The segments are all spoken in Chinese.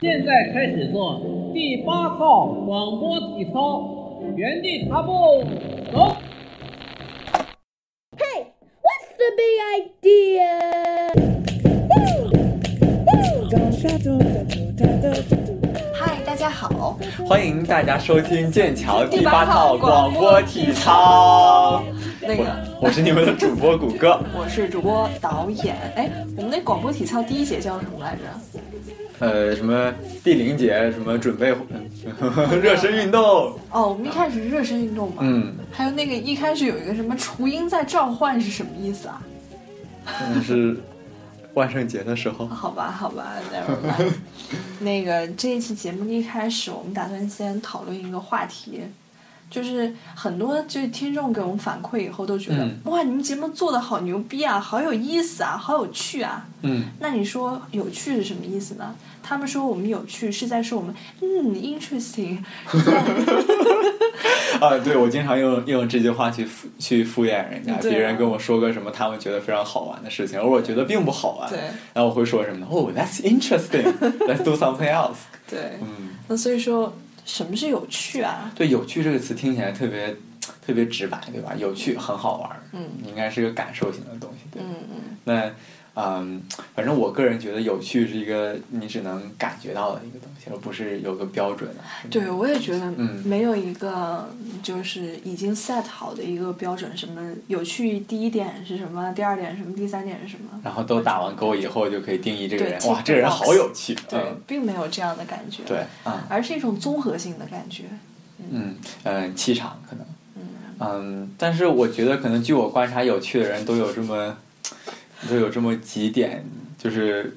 现在开始做第八套广播体操，原地踏步，走。Hey, what's the big idea? 嗨，大家好，欢迎大家收听剑桥第八套套广播体操。那个我我是你们的主播谷歌。我是主播导演。哎，我们那广播体操第一节叫什么来着？呃，什么第零节什么准备 热身运动？哦，我们一开始是热身运动嘛。嗯，还有那个一开始有一个什么雏鹰在召唤是什么意思啊？那 是万圣节的时候。好吧，好吧，never mind。那个这一期节目的一开始，我们打算先讨论一个话题，就是很多就是听众给我们反馈以后都觉得，嗯哇，你们节目做的好牛逼啊，好有意思啊，好有趣啊。嗯，那你说有趣是什么意思呢？他们说我们有趣是在说我们嗯 interesting，啊，对，我经常用用这句话去敷去敷衍人家。啊别人跟我说个什么他们觉得非常好玩的事情，而我觉得并不好玩。对然后我会说什么呢？哦、t h a t s interesting. Let's do something else. 对，嗯，那所以说什么是有趣啊？对，有趣这个词听起来特别特别直白，对吧？有趣很好玩，嗯应该是个感受型的东西，对吧。嗯嗯，那嗯，反正我个人觉得有趣是一个你只能感觉到的一个东西，而不是有个标准对，我也觉得嗯没有一个就是已经 set 好的一个标准，什么有趣第一点是什么，第二点什么，第三点是什么？然后都打完勾以后，就可以定义这个人，哇，这个人好有趣。对嗯，，并没有这样的感觉。对，啊，而是一种综合性的感觉。嗯嗯，气场可能，嗯嗯，但是我觉得可能据我观察，有趣的人都有这么都有这么几点，就是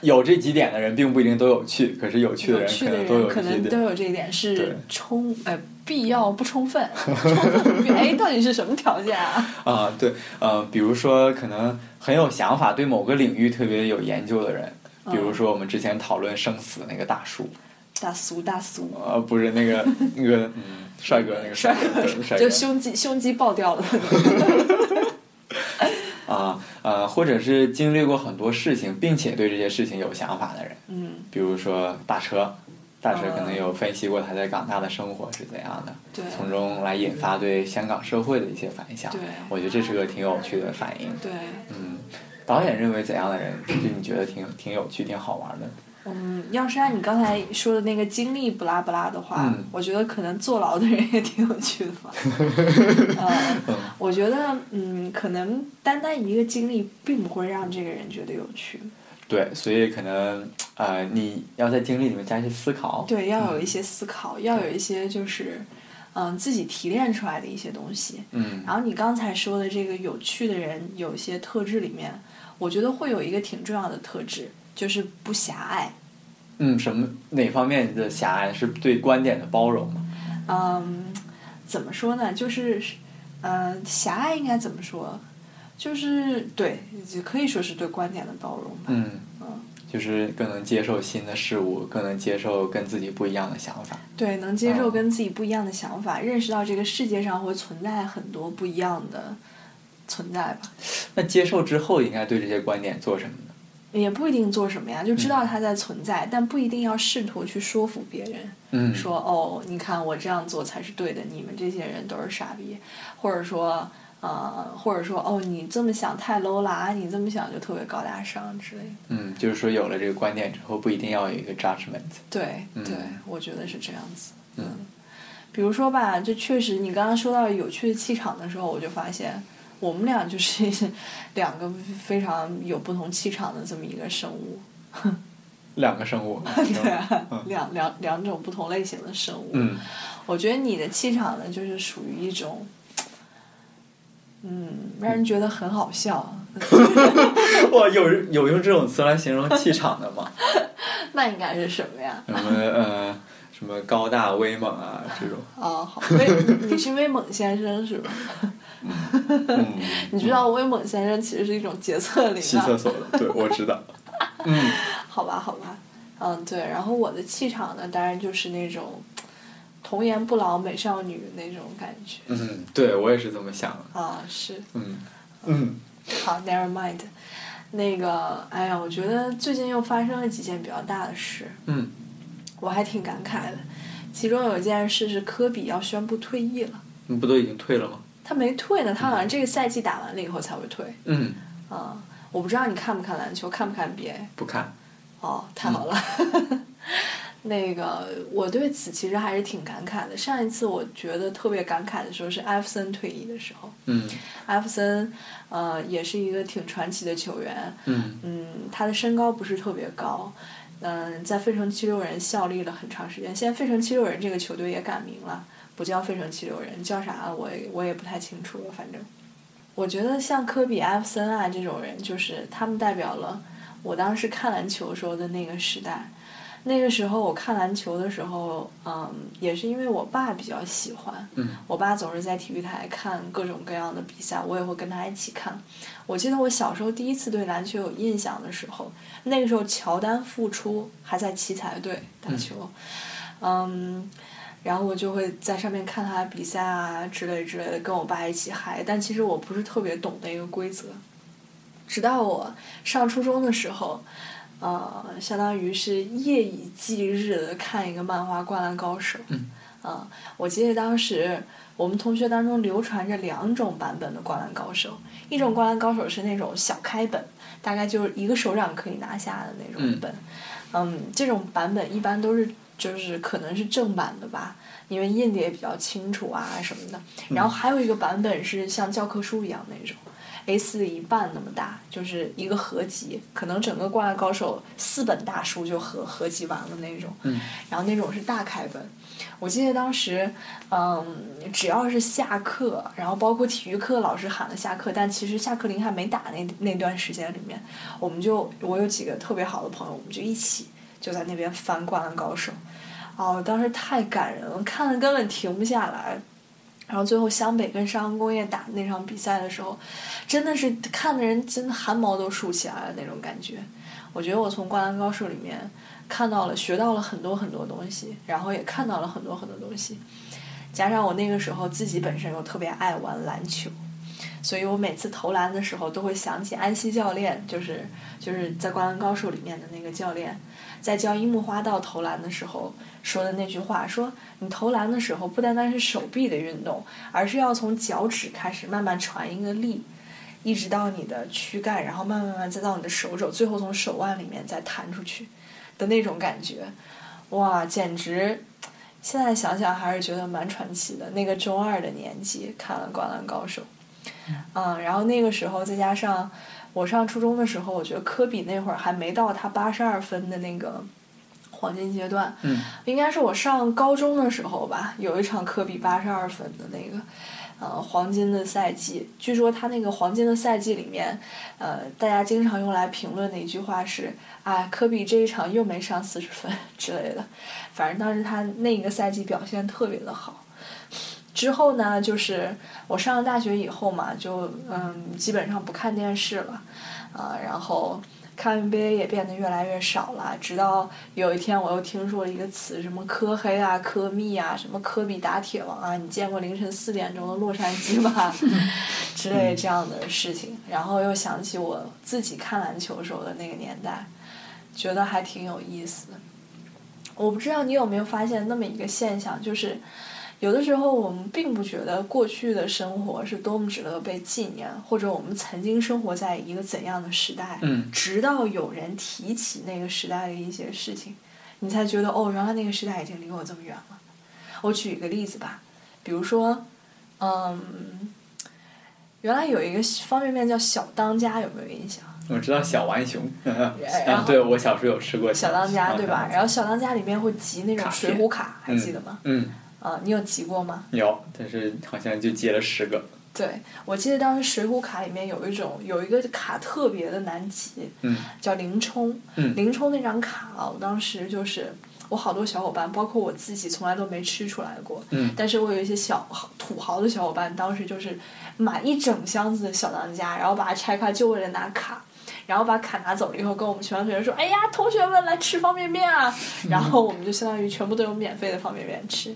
有这几点的人并不一定都有趣，可是有趣的人可能都有人可能。都有这一点是充呃必要不充分，充分不必哎，到底是什么条件啊？啊，对，呃，比如说可能很有想法，对某个领域特别有研究的人，比如说我们之前讨论生死那个大叔，大俗大俗，呃，不是那个那个嗯，帅哥那个帅哥，帅哥就胸肌胸肌爆掉了。啊呃，或者是经历过很多事情，并且对这些事情有想法的人，嗯，比如说大车，大车可能嗯有分析过他在港大的生活是怎样的，对从中来引发对香港社会的一些反响。对我觉得这是个挺有趣的反应。对，嗯，导演认为怎样的人，就你觉得挺挺有趣、挺好玩的？嗯，要是按你刚才说的那个经历不拉不拉的话，嗯我觉得可能坐牢的人也挺有趣的吧。呃，我觉得嗯，可能单单一个经历并不会让这个人觉得有趣。对，所以可能呃，你要在经历里面加一些思考。对，要有一些思考，要有一些就是，嗯，自己提炼出来的一些东西。嗯然后你刚才说的这个有趣的人，有一些特质里面，我觉得会有一个挺重要的特质，就是不狭隘。嗯，什么哪方面的狭隘是对观点的包容吗？嗯，怎么说呢？就是，呃，狭隘应该怎么说？就是对，就可以说是对观点的包容吧。嗯，嗯就是更能接受新的事物，更能接受跟自己不一样的想法。对，能接受哦跟自己不一样的想法，认识到这个世界上会存在很多不一样的存在吧。那接受之后，应该对这些观点做什么呢？也不一定做什么呀，就知嗯道它在存在，但不一定要试图去说服别人，嗯，说哦，你看我这样做才是对的，你们这些人都是傻逼，或者说呃，或者说哦，你这么想太 low 啦，你这么想就特别高大上之类的。嗯，就是说有了这个观点之后，不一定要有一个 judgment。对嗯对，我觉得是这样子。嗯比如说吧，这确实，你刚刚说到有趣的气场的时候，我就发现我们俩就是两个非常有不同气场的这么一个生物。两个生物。对啊嗯，两两两种不同类型的生物。嗯我觉得你的气场呢，就是属于一种，嗯，让人觉得很好笑。哇，有有用这种词来形容气场的吗？那应该是什么呀？什么呃，什么高大威猛啊这种。哦，好，威，你是威猛先生是吧？嗯，你知道威猛先生其实是一种洁厕灵洗啊。厕所的，对，我知道。嗯好吧，好吧，嗯，对。然后我的气场呢，当然就是那种童颜不老美少女那种感觉嗯，对我也是这么想的。啊，是。嗯嗯好，never mind。那个，哎呀，我觉得最近又发生了几件比较大的事，嗯，我还挺感慨的。其中有一件事是科比要宣布退役了，你不都已经退了吗？他没退呢，他好像这个赛季打完了以后才会退。嗯，啊、我不知道你看不看篮球，看不看 NBA？不看。哦，太好了。那个，我对此其实还是挺感慨的。上一次我觉得特别感慨的时候是艾弗森退役的时候。嗯艾弗森，呃，也是一个挺传奇的球员。嗯嗯，他的身高不是特别高，嗯、在费城七六人效力了很长时间。现在费城七六人这个球队也改名了，不叫费城七六人，叫啥我也我也不太清楚了。反正，我觉得像科比、艾弗森啊这种人，就是他们代表了我当时看篮球时候的那个时代。那个时候我看篮球的时候，嗯，也是因为我爸比较喜欢，嗯我爸总是在体育台看各种各样的比赛，我也会跟他一起看。我记得我小时候第一次对篮球有印象的时候，那个时候乔丹复出，还在奇才队打球，嗯然后我就会在上面看他比赛啊之类之类的，跟我爸一起嗨。但其实我不是特别懂那个规则，直到我上初中的时候，呃，相当于是夜以继日的看一个漫画《灌篮高手》。嗯。啊、我记得当时我们同学当中流传着两种版本的《灌篮高手》，一种《灌篮高手》是那种小开本，大概就是一个手掌可以拿下的那种本。嗯，这种版本一般都是就是可能是正版的吧，因为印的也比较清楚啊什么的。然后还有一个版本是像教科书一样那种。A 四的一半那么大，就是一个合集，可能整个《灌篮高手》四本大书就合合集完了那种。嗯然后那种是大开本。我记得当时，嗯，只要是下课，然后包括体育课老师喊了下课，但其实下课铃还没打那那段时间里面，我们就我有几个特别好的朋友，我们就一起就在那边翻《灌篮高手》，哦，当时太感人了，看的根本停不下来。然后最后湘北跟上航工业打那场比赛的时候，真的是看的人真的汗毛都竖起来了那种感觉。我觉得我从《灌篮高手》里面看到了、学到了很多很多东西，然后也看到了很多很多东西。加上我那个时候自己本身又特别爱玩篮球，所以我每次投篮的时候都会想起安西教练，就是就是在《灌篮高手》里面的那个教练，在教樱木花道投篮的时候说的那句话：说你投篮的时候不单单是手臂的运动，而是要从脚趾开始慢慢传一个力，一直到你的躯干，然后慢慢慢慢再到你的手肘，最后从手腕里面再弹出去的那种感觉，哇，简直！现在想想还是觉得蛮传奇的。那个中二的年纪看了《灌篮高手》，嗯，然后那个时候再加上我上初中的时候，我觉得科比那会儿还没到他八十二分的那个黄金阶段，嗯应该是我上高中的时候吧，有一场科比八十二分的那个，呃，黄金的赛季。据说他那个黄金的赛季里面，呃，大家经常用来评论的一句话是：“哎，科比这一场又没上四十分 之类的。”反正当时他那个赛季表现特别的好。之后呢，就是我上了大学以后嘛，就嗯，基本上不看电视了，啊、然后看 NBA 也变得越来越少了。直到有一天，我又听说了一个词，什么科黑啊、科密啊、什么科比打铁王啊，你见过凌晨四点钟的洛杉矶吗？之类这样的事情，然后又想起我自己看篮球时候的那个年代，觉得还挺有意思的。我不知道你有没有发现那么一个现象，就是有的时候我们并不觉得过去的生活是多么值得被纪念，或者我们曾经生活在一个怎样的时代，嗯直到有人提起那个时代的一些事情，你才觉得哦，原来那个时代已经离我这么远了。我举一个例子吧，比如说，嗯，原来有一个方便面叫小当家，有没有印象？我知道小浣熊，然啊，后对我小时候有吃过小当家对吧？啊然后小当家里面会集那种水浒卡，还记得吗？嗯，啊，你有集过吗？有，但是好像就集了十个。对，我记得当时水浒卡里面有一种有一个卡特别的难集，嗯叫林冲。嗯林冲那张卡啊，我当时就是我好多小伙伴，包括我自己，从来都没吃出来过。嗯但是我有一些小土豪的小伙伴，当时就是买一整箱子的小当家，然后把它拆开，就为了拿卡。然后把卡拿走了以后，跟我们全班同学说：“哎呀，同学们来吃方便面啊！”然后我们就相当于全部都有免费的方便面吃。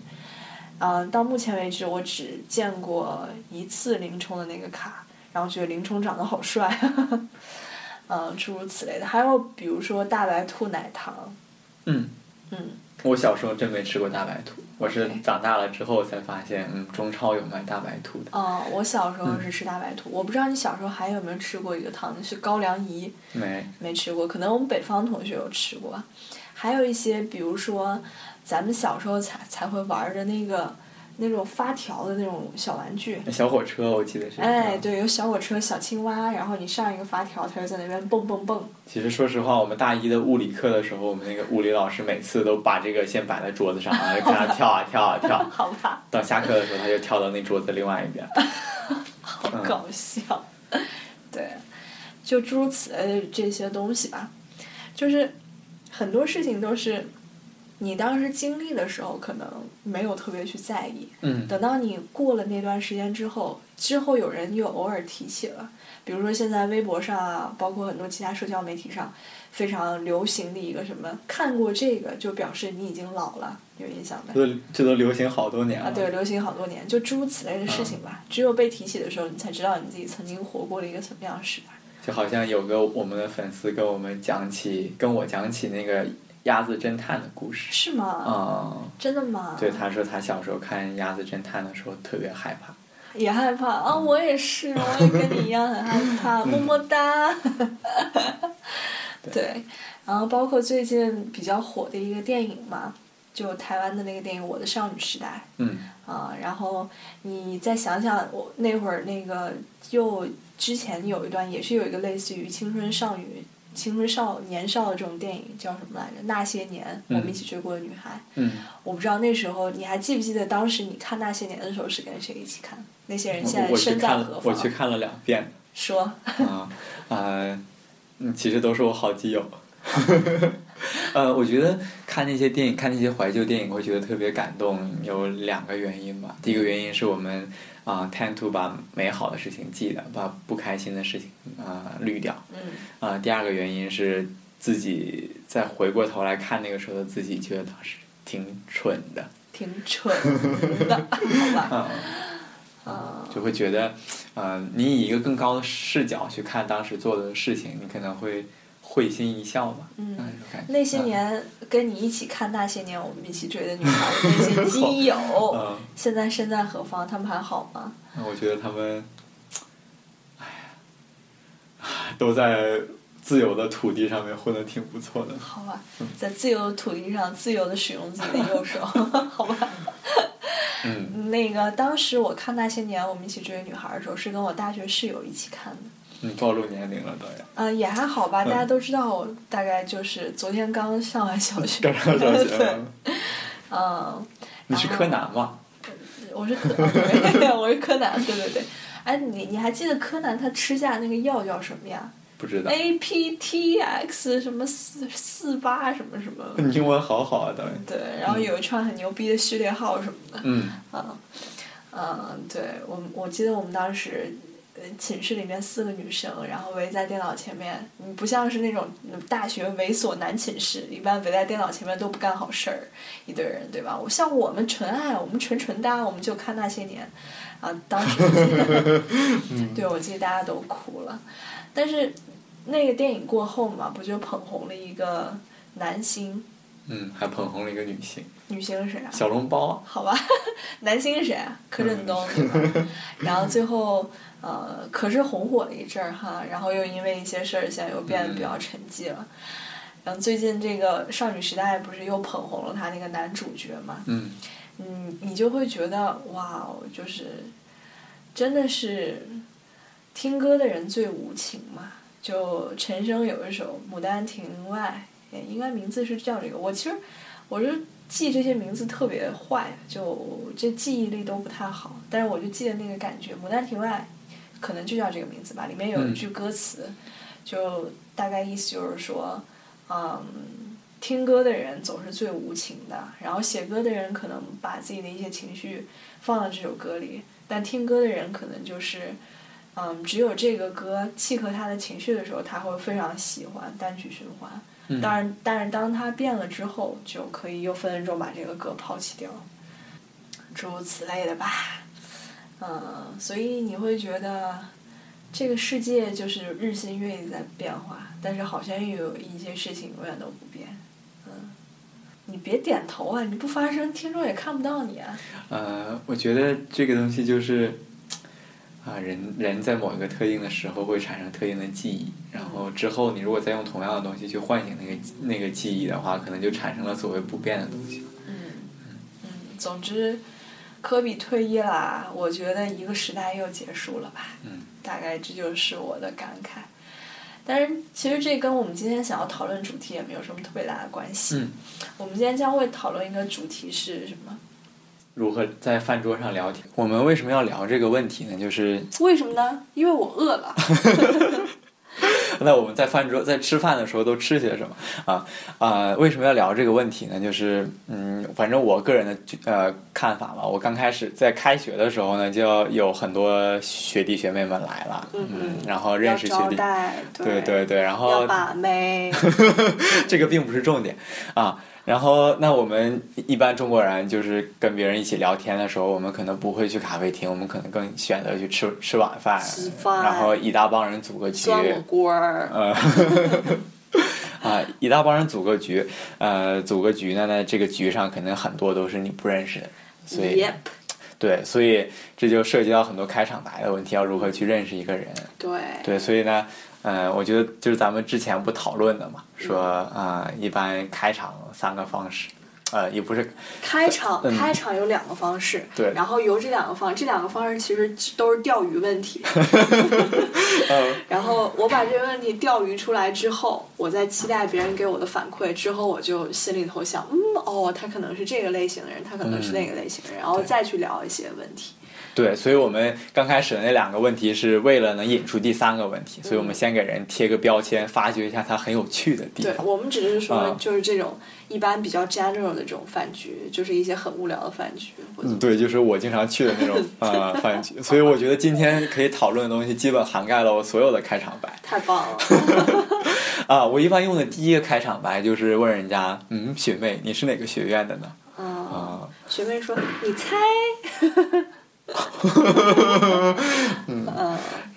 呃，到目前为止，我只见过一次林冲的那个卡，然后觉得林冲长得好帅。嗯，诸如此类的。还有比如说大白兔奶糖，嗯，嗯，我小时候真没吃过大白兔，我是长大了之后才发现，嗯，中超有卖大白兔的。哦，我小时候嗯是吃大白兔，我不知道你小时候还有没有吃过一个糖，是高粱饴，没，没吃过，可能我们北方同学有吃过。还有一些，比如说咱们小时候才才会玩的那个那种发条的那种小玩具。小火车我记得是。哎，。对，有小火车、小青蛙，然后你上一个发条，它就在那边蹦蹦蹦。其实说实话，我们大一的物理课的时候，我们那个物理老师每次都把这个先摆在桌子上，然后就看它跳啊跳啊跳。好吧，到下课的时候，他就跳到那桌子另外一边。好嗯搞笑。对，就诸如此类这些东西吧，就是很多事情都是你当时经历的时候可能没有特别去在意，嗯等到你过了那段时间之后，之后有人又偶尔提起了，比如说现在微博上啊，包括很多其他社交媒体上非常流行的一个什么，看过这个就表示你已经老了，有印象没？这都这都流行好多年了。啊，对，流行好多年，就诸如此类的事情吧。只有被提起的时候，你才知道你自己曾经活过了一个什么样的时代。就好像有个我们的粉丝跟我们讲起，跟我讲起那个鸭子侦探的故事。是吗？啊、真的吗？对，他说他小时候看鸭子侦探的时候特别害怕。也害怕啊！我也是，我也跟你一样很害怕，么么哒。对，然后包括最近比较火的一个电影嘛，就台湾的那个电影《我的少女时代嗯》啊，然后你再想想，我那会儿那个又之前有一段也是有一个类似于青春少女、青春少年少的这种电影，叫什么来着？那些年，我们一起追过的女孩。嗯，我不知道那时候你还记不记得当时你看那些年的时候是跟谁一起看？那些人现在身在何方？我去看了两遍。说，啊啊，嗯，其实都是我好基友。呃，我觉得看那些电影，看那些怀旧电影，会觉得特别感动，有两个原因吧。第一个原因是我们啊、t e n d to 把美好的事情记得，把不开心的事情啊、滤掉。嗯啊、第二个原因是自己再回过头来看那个时候的自己，觉得当时挺蠢的。挺蠢的，好吧？啊、啊、就会觉得，呃，你以一个更高的视角去看当时做的事情，你可能会会心一笑吧。嗯那些嗯年跟你一起看那些年我们一起追的女孩的那些基友，嗯，现在身在何方？他们还好吗？那我觉得他们，哎呀，都在自由的土地上面混的挺不错的。好吧，在自由的土地上自由的使用自己的右手，好吧。嗯那个当时我看那些年我们一起追的女孩的时候，是跟我大学室友一起看的。嗯，暴露年龄了都也还好吧，嗯大家都知道我大概就是昨天刚上完小学。刚上小学对，嗯，你是柯南吗？我是柯，哦 对，我是柯南，对对对。哎，你你还记得柯南他吃下那个药叫什么呀不知道。？A P T X 什么四四八什么什么。你英文好好啊，导演。对，然后有一串很牛逼的序列号什么的。嗯对我我记得我们当时。呃寝室里面四个女生，然后围在电脑前面，你不像是那种嗯大学猥琐男寝室，一般围在电脑前面都不干好事儿，一堆人，对吧？我像我们纯爱，我们纯纯搭，我们就看那些年，啊，当时对我记得大家都哭了，但是那个电影过后嘛，不就捧红了一个男星，嗯，还捧红了一个女星，女星是谁啊？小笼包啊。好吧，男星是谁啊？柯震东？然后最后呃，可是红火了一阵儿哈，然后又因为一些事儿，现在又变得比较沉寂了。然后最近这个少女时代不是又捧红了他那个男主角嘛？嗯嗯，你就会觉得哇哦，就是真的是听歌的人最无情嘛。就陈升有一首《牡丹亭外》，也应该名字是叫这个。我其实我是记这些名字特别坏，就这记忆力都不太好。但是我就记得那个感觉，《牡丹亭外》可能就叫这个名字吧。里面有一句歌词，就大概意思就是说，嗯。听歌的人总是最无情的，然后写歌的人可能把自己的一些情绪放到这首歌里，但听歌的人可能就是，嗯，只有这个歌契合他的情绪的时候，他会非常喜欢单曲循环。嗯当然，但是当他变了之后，就可以又分分钟把这个歌抛弃掉，诸如此类的吧。嗯，所以你会觉得，这个世界就是日新月异在变化，但是好像又有一些事情永远都不变。嗯，你别点头啊！你不发声，听众也看不到你啊。呃，我觉得这个东西就是，啊，人人在某一个特定的时候会产生特定的记忆，然后之后你如果再用同样的东西去唤醒那个那个记忆的话，可能就产生了所谓不变的东西。嗯嗯，总之，科比退役啦，我觉得一个时代又结束了吧。嗯，大概这就是我的感慨。但是其实这跟我们今天想要讨论主题也没有什么特别大的关系。嗯我们今天将会讨论一个主题是什么？如何在饭桌上聊天？我们为什么要聊这个问题呢？就是为什么呢？因为我饿了。那我们在饭桌在吃饭的时候都吃些什么啊啊、为什么要聊这个问题呢？就是嗯，反正我个人的呃看法吧。我刚开始在开学的时候呢，就有很多学弟学妹们来了，嗯嗯然后认识学弟，对对对，然后要把妹。这个并不是重点啊。然后，那我们一般中国人就是跟别人一起聊天的时候，我们可能不会去咖啡厅，我们可能更选择去吃吃晚饭，然后一大帮人组个局，酸火锅儿，呃，啊，一大帮人组个局，呃，组个局呢，那这个局上可能很多都是你不认识的，所以 Yep 对，所以这就涉及到很多开场白的问题，要如何去认识一个人。对。对，所以呢，呃，我觉得就是咱们之前不讨论的嘛，说啊、呃一般开场三个方式，呃，也不是，开场嗯开场有两个方式，对然后由这两个方这两个方式其实都是钓鱼问题。呃，然后我把这个问题钓鱼出来之后，我在期待别人给我的反馈，之后我就心里头想，嗯，哦，他可能是这个类型的人，他可能是那个类型的人，然后再去聊一些问题。对，所以我们刚开始的那两个问题是为了能引出第三个问题，所以我们先给人贴个标签，发掘一下他很有趣的地方。对我们只是说啊，就是这种一般比较 general 的这种饭局，就是一些很无聊的饭局。嗯，对，就是我经常去的那种 呃饭局，所以我觉得今天可以讨论的东西基本涵盖了我所有的开场白太棒了，啊。我一般用的第一个开场白就是问人家，嗯，学妹，你是哪个学院的呢？啊！啊，学妹说：“你猜。”嗯，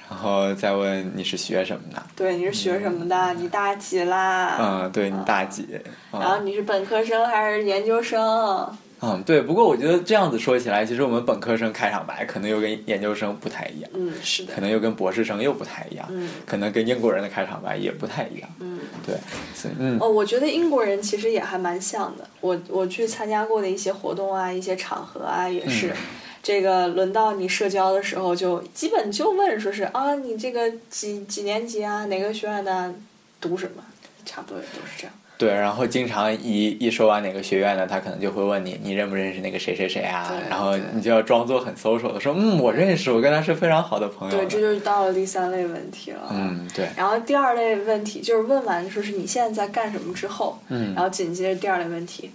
然后再问你是学什么的？对，你是学什么的？你大几啦？嗯，对你大几？啊，然后你是本科生还是研究生？嗯，对。不过我觉得这样子说起来，其实我们本科生开场白可能又跟研究生不太一样，嗯，是的可。能又跟博士生又不太一样，嗯可能跟英国人的开场白也不太一样。嗯。对，所以嗯哦，我觉得英国人其实也还蛮像的。我我去参加过的一些活动啊，一些场合啊，也是。嗯这个轮到你社交的时候，就基本就问说是啊，你这个几几年级啊，哪个学院的，读什么，差不多也都是这样。对，然后经常一一说完哪个学院的，他可能就会问你，你认不认识那个谁谁谁啊？然后你就要装作很 social 的说，嗯，我认识，我跟他是非常好的朋友对，这就是到了第三类问题了。嗯，对，然后第二类问题就是问完说是你现在在干什么之后，嗯然后紧接着第二类问题，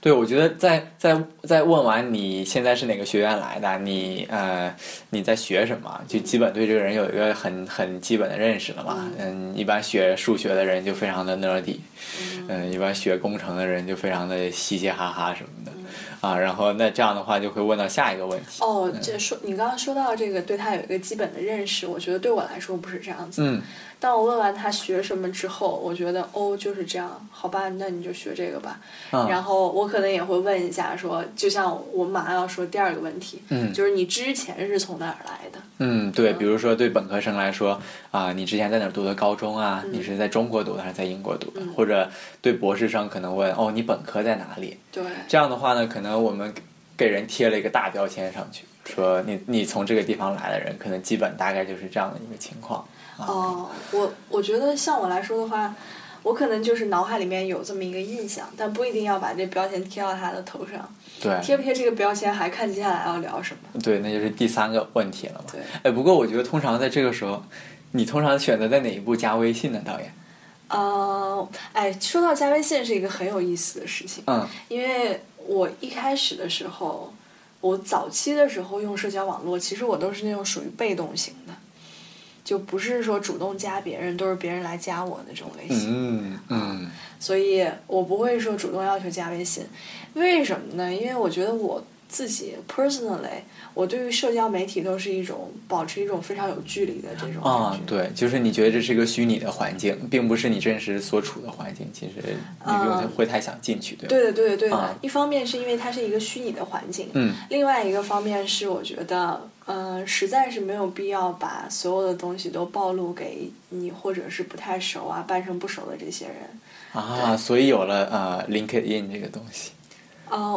对，我觉得在在在问完你现在是哪个学院来的，你呃你在学什么，就基本对这个人有一个很很基本的认识了嘛。嗯，一般学数学的人就非常的 nerdy，嗯，一般学工程的人就非常的嘻嘻哈哈什么的。啊，然后那这样的话就会问到下一个问题。哦，这说你刚刚说到这个对他有一个基本的认识，我觉得对我来说不是这样子。嗯，当我问完他学什么之后，我觉得哦就是这样，好吧，那你就学这个吧。啊然后我可能也会问一下说，就像我马上要说第二个问题，嗯就是你之前是从哪儿来的？嗯，对，比如说对本科生来说，啊、你之前在哪儿读的高中啊？你是在中国读的还是在英国读的？或者对博士生可能问，哦，你本科在哪里？对，这样的话呢，可能我们给人贴了一个大标签上去，说你你从这个地方来的人，可能基本大概就是这样的一个情况。啊、哦，我我觉得像我来说的话，我可能就是脑海里面有这么一个印象，但不一定要把这标签贴到他的头上。对贴不贴这个标签，还看接下来要聊什么。对，那就是第三个问题了嘛。对，哎，不过我觉得通常在这个时候，你通常选择在哪一步加微信呢？导演？呃，哎，说到加微信是一个很有意思的事情，嗯因为我一开始的时候，我早期的时候用社交网络，其实我都是那种属于被动型的，就不是说主动加别人，都是别人来加我的这种类型。嗯嗯所以我不会说主动要求加微信，为什么呢？因为我觉得我自己 personally，我对于社交媒体都是一种保持一种非常有距离的这种感觉。，啊对，就是你觉得这是一个虚拟的环境，并不是你真实所处的环境，其实你不用嗯会太想进去，对吧？对的，对的，对的。啊一方面是因为它是一个虚拟的环境，嗯另外一个方面是我觉得，嗯、实在是没有必要把所有的东西都暴露给你或者是不太熟啊、半生不熟的这些人。啊，所以有了呃 LinkedIn 这个东西，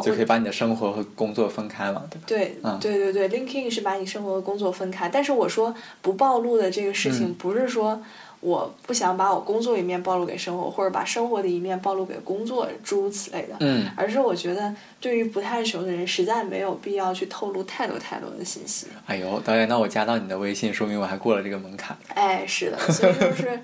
就可以把你的生活和工作分开了，对吧？对嗯对对对，LinkedIn 是把你生活和工作分开，但是我说不暴露的这个事情，嗯不是说我不想把我工作一面暴露给生活，或者把生活的一面暴露给工作，诸如此类的。嗯而是我觉得，对于不太熟的人，实在没有必要去透露太多太多的信息。哎呦，导演，那我加到你的微信，说明我还过了这个门槛。哎，是的，所以就是，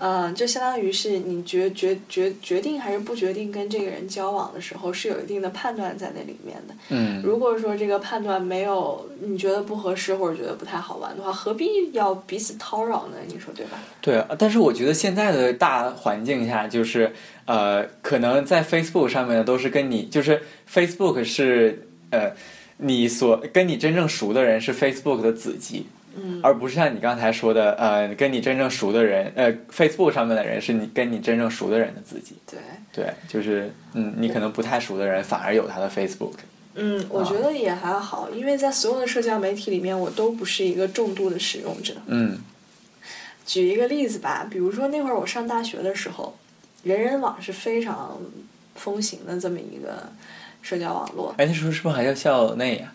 嗯、就相当于是你决决决决定还是不决定跟这个人交往的时候，是有一定的判断在那里面的。嗯如果说这个判断没有你觉得不合适或者觉得不太好玩的话，何必要彼此叨扰呢？你说对吧？对，但是我觉得现在的大环境下，就是呃，可能在 Facebook 上面的都是跟你，就是 Facebook 是呃，你所跟你真正熟的人是 Facebook 的子集，嗯而不是像你刚才说的，呃，跟你真正熟的人，呃，Facebook 上面的人是你跟你真正熟的人的子集。对，对，就是嗯，你可能不太熟的人反而有他的 Facebook。嗯，我觉得也还好，因为在所有的社交媒体里面，我都不是一个重度的使用者。嗯举一个例子吧，比如说那会儿我上大学的时候，人人网是非常风行的这么一个社交网络，哎，那时候是不是还叫校内呀、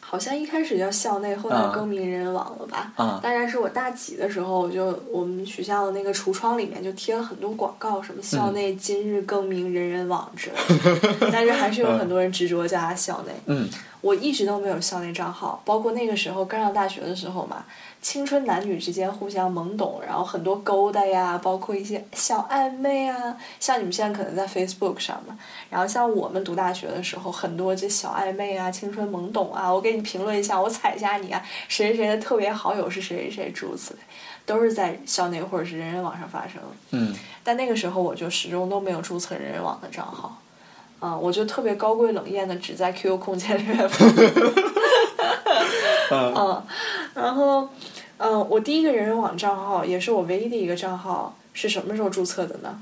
好像一开始叫校内，后来啊更名人人网了吧？啊？大概是我大几的时候，我就我们学校的那个橱窗里面就贴了很多广告，什么校内今日更名人人网之类的，但是还是有很多人执着叫它校内。嗯我一直都没有校内账号，包括那个时候刚上大学的时候嘛，青春男女之间互相懵懂，然后很多勾搭呀，包括一些小暧昧啊，像你们现在可能在 Facebook 上嘛，然后像我们读大学的时候，很多这小暧昧啊，青春懵懂啊，我给你评论一下，我踩一下你啊，谁谁谁的特别好友是谁谁谁，诸如此类，都是在校内或者是人人网上发生的。嗯但那个时候我就始终都没有注册人人网的账号，嗯，我就特别高贵冷艳的只在 QQ 空间里面发。嗯，然后，嗯，我第一个人人网账号也是我唯一的一个账号是什么时候注册的呢？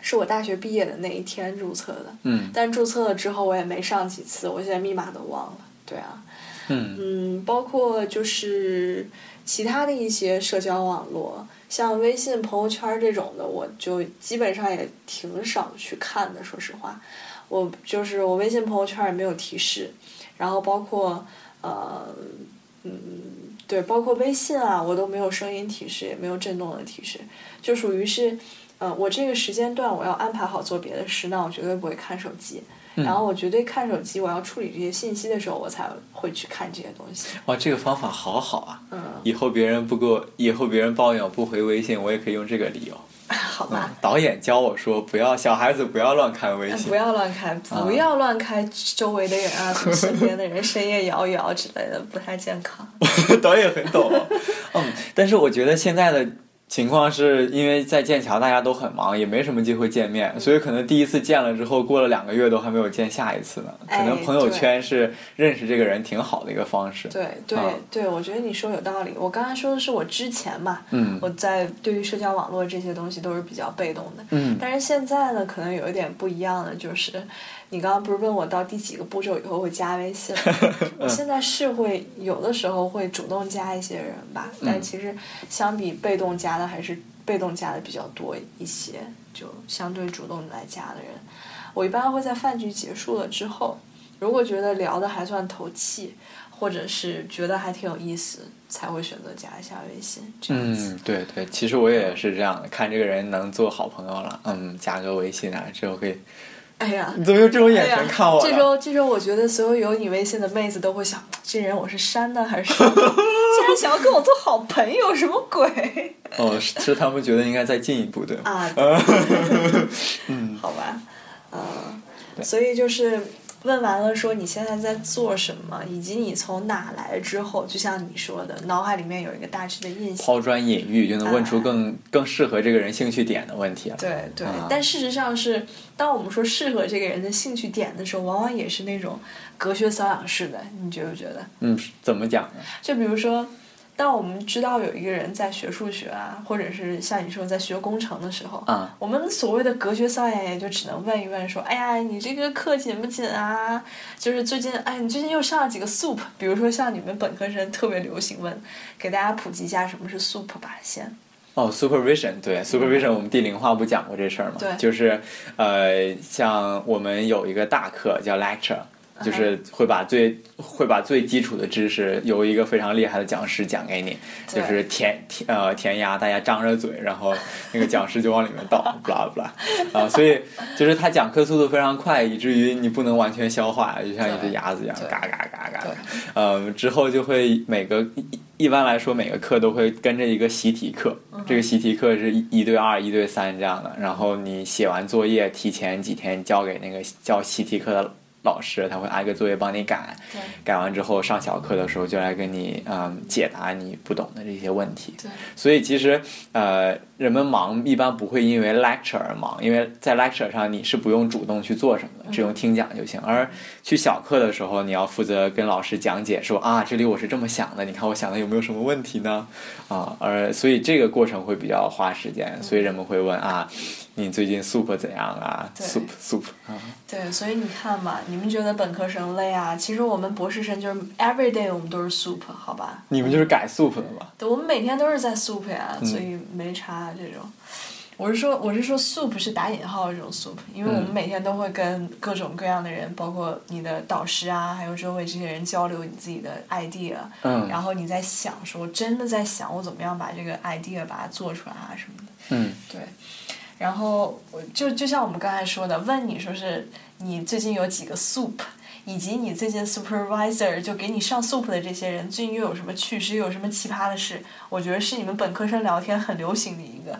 是我大学毕业的那一天注册的，嗯但注册了之后我也没上几次，我现在密码都忘了。对啊，嗯嗯，包括就是其他的一些社交网络，像微信朋友圈这种的，我就基本上也挺少去看的。说实话，我就是我微信朋友圈也没有提示，然后包括呃，嗯，对，包括微信啊，我都没有声音提示，也没有震动的提示，就属于是。呃，我这个时间段我要安排好做别的事，那我绝对不会看手机。然后我绝对看手机，我要处理这些信息的时候，我才会去看这些东西。哇，这个方法好好啊！嗯，以后别人不给我，以后别人抱怨我不回微信，我也可以用这个理由。好吧。导演教我说，不要小孩子不要乱看微信不。要乱看，不要乱看周围的人啊，什么身边的人，深夜摇一摇之类的，不太健康。导演很懂哦。嗯，但是我觉得现在的情况是因为在剑桥大家都很忙，也没什么机会见面，所以可能第一次见了之后，过了两个月都还没有见下一次呢。可能哎朋友圈是认识这个人挺好的一个方式。对对、啊对，我觉得你说有道理。我刚才说的是我之前嘛，嗯我在对于社交网络这些东西都是比较被动的。嗯但是现在呢，可能有一点不一样的，就是你刚刚不是问我到第几个步骤以后会加微信？我现在是会有的时候会主动加一些人吧，但其实相比被动加的还是被动加的比较多一些，就相对主动来加的人，我一般会在饭局结束了之后，如果觉得聊的还算投气，或者是觉得还挺有意思，才会选择加一下微信这样子。嗯，对对，其实我也是这样的，看这个人能做好朋友了，嗯，加个微信啊，之后可以。哎呀，你怎么用这种眼神看我呢？这时候，这时候我觉得所有有你微信的妹子都会想，这人我是删呢还是？竟然想要跟我做好朋友，什么鬼哦，是是他们觉得应该再进一步的。啊？嗯，好吧，嗯，所以就是问完了说你现在在做什么，以及你从哪来之后，就像你说的，脑海里面有一个大致的印象。抛砖引玉，就能问出更、更适合这个人兴趣点的问题了。对对，啊但事实上是，当我们说适合这个人的兴趣点的时候，往往也是那种隔靴搔痒式的，你觉不觉得？嗯，怎么讲呢？就比如说，当我们知道有一个人在学数学啊，或者是像你说在学工程的时候，啊，我们所谓的隔靴搔痒，也就只能问一问说，哎呀，你这个课紧不紧啊？就是最近，哎，你最近又上了几个 SOUP？比如说像你们本科生特别流行问，给大家普及一下什么是 SOUP 吧，先。哦，supervision，对，supervision，我们第零话不讲过这事儿吗？对就是呃，像我们有一个大课叫 lecture。就是会把最会把最基础的知识由一个非常厉害的讲师讲给你，就是填填呃填鸭，大家张着嘴，然后那个讲师就往里面倒，blah blah 啊，所以就是他讲课速度非常快，以至于你不能完全消化，就像一只鸭子一样，嘎嘎嘎嘎对。呃，之后就会每个一一般来说每个课都会跟着一个习题课，嗯这个习题课是一一对二、一对三这样的，然后你写完作业，提前几天交给那个教习题课的老师，他会挨个作业帮你改，改完之后上小课的时候就来跟你嗯解答你不懂的这些问题。对。所以其实呃，人们忙一般不会因为 lecture 而忙，因为在 lecture 上你是不用主动去做什么的，只用听讲就行。而去小课的时候，你要负责跟老师讲解说啊，这里我是这么想的，你看我想的有没有什么问题呢？啊，而所以这个过程会比较花时间，所以人们会问啊，你最近 soup 怎样啊对？soup soup 啊，对，所以你看嘛，你们觉得本科生累啊？其实我们博士生就是 every day 我们都是 soup，好吧？你们就是改 soup 的嘛？对，我们每天都是在 soup 呀，嗯所以没差这种。我是说，我是说 soup 是打引号的这种 soup，因为我们嗯每天都会跟各种各样的人，包括你的导师啊，还有周围这些人交流你自己的 idea，嗯然后你在想说，真的在想我怎么样把这个 idea 把它做出来啊什么的。嗯对，然后就就像我们刚才说的，问你说是你最近有几个 soup，以及你最近 supervisor 就给你上 soup 的这些人最近又有什么趣事，又有什么奇葩的事？我觉得是你们本科生聊天很流行的一个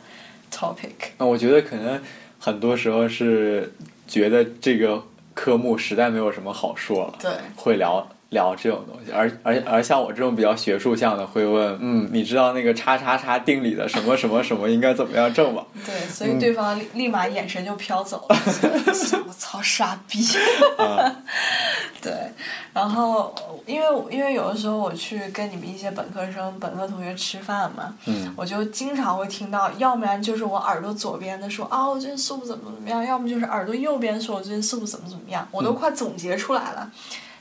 topic。那我觉得可能很多时候是觉得这个科目实在没有什么好说了，对会聊聊这种东西，而而而像我这种比较学术向的，会问，嗯，你知道那个叉叉叉定理的什么什么什么应该怎么样证吗？对，所以对方立立马眼神就飘走了，我操，傻逼！啊 对，然后因为因为有的时候我去跟你们一些本科生、本科同学吃饭嘛，嗯我就经常会听到，要不然就是我耳朵左边的说啊，我最近速度怎么怎么样，要么就是耳朵右边说我最近速度怎么怎么样，我都快总结出来了，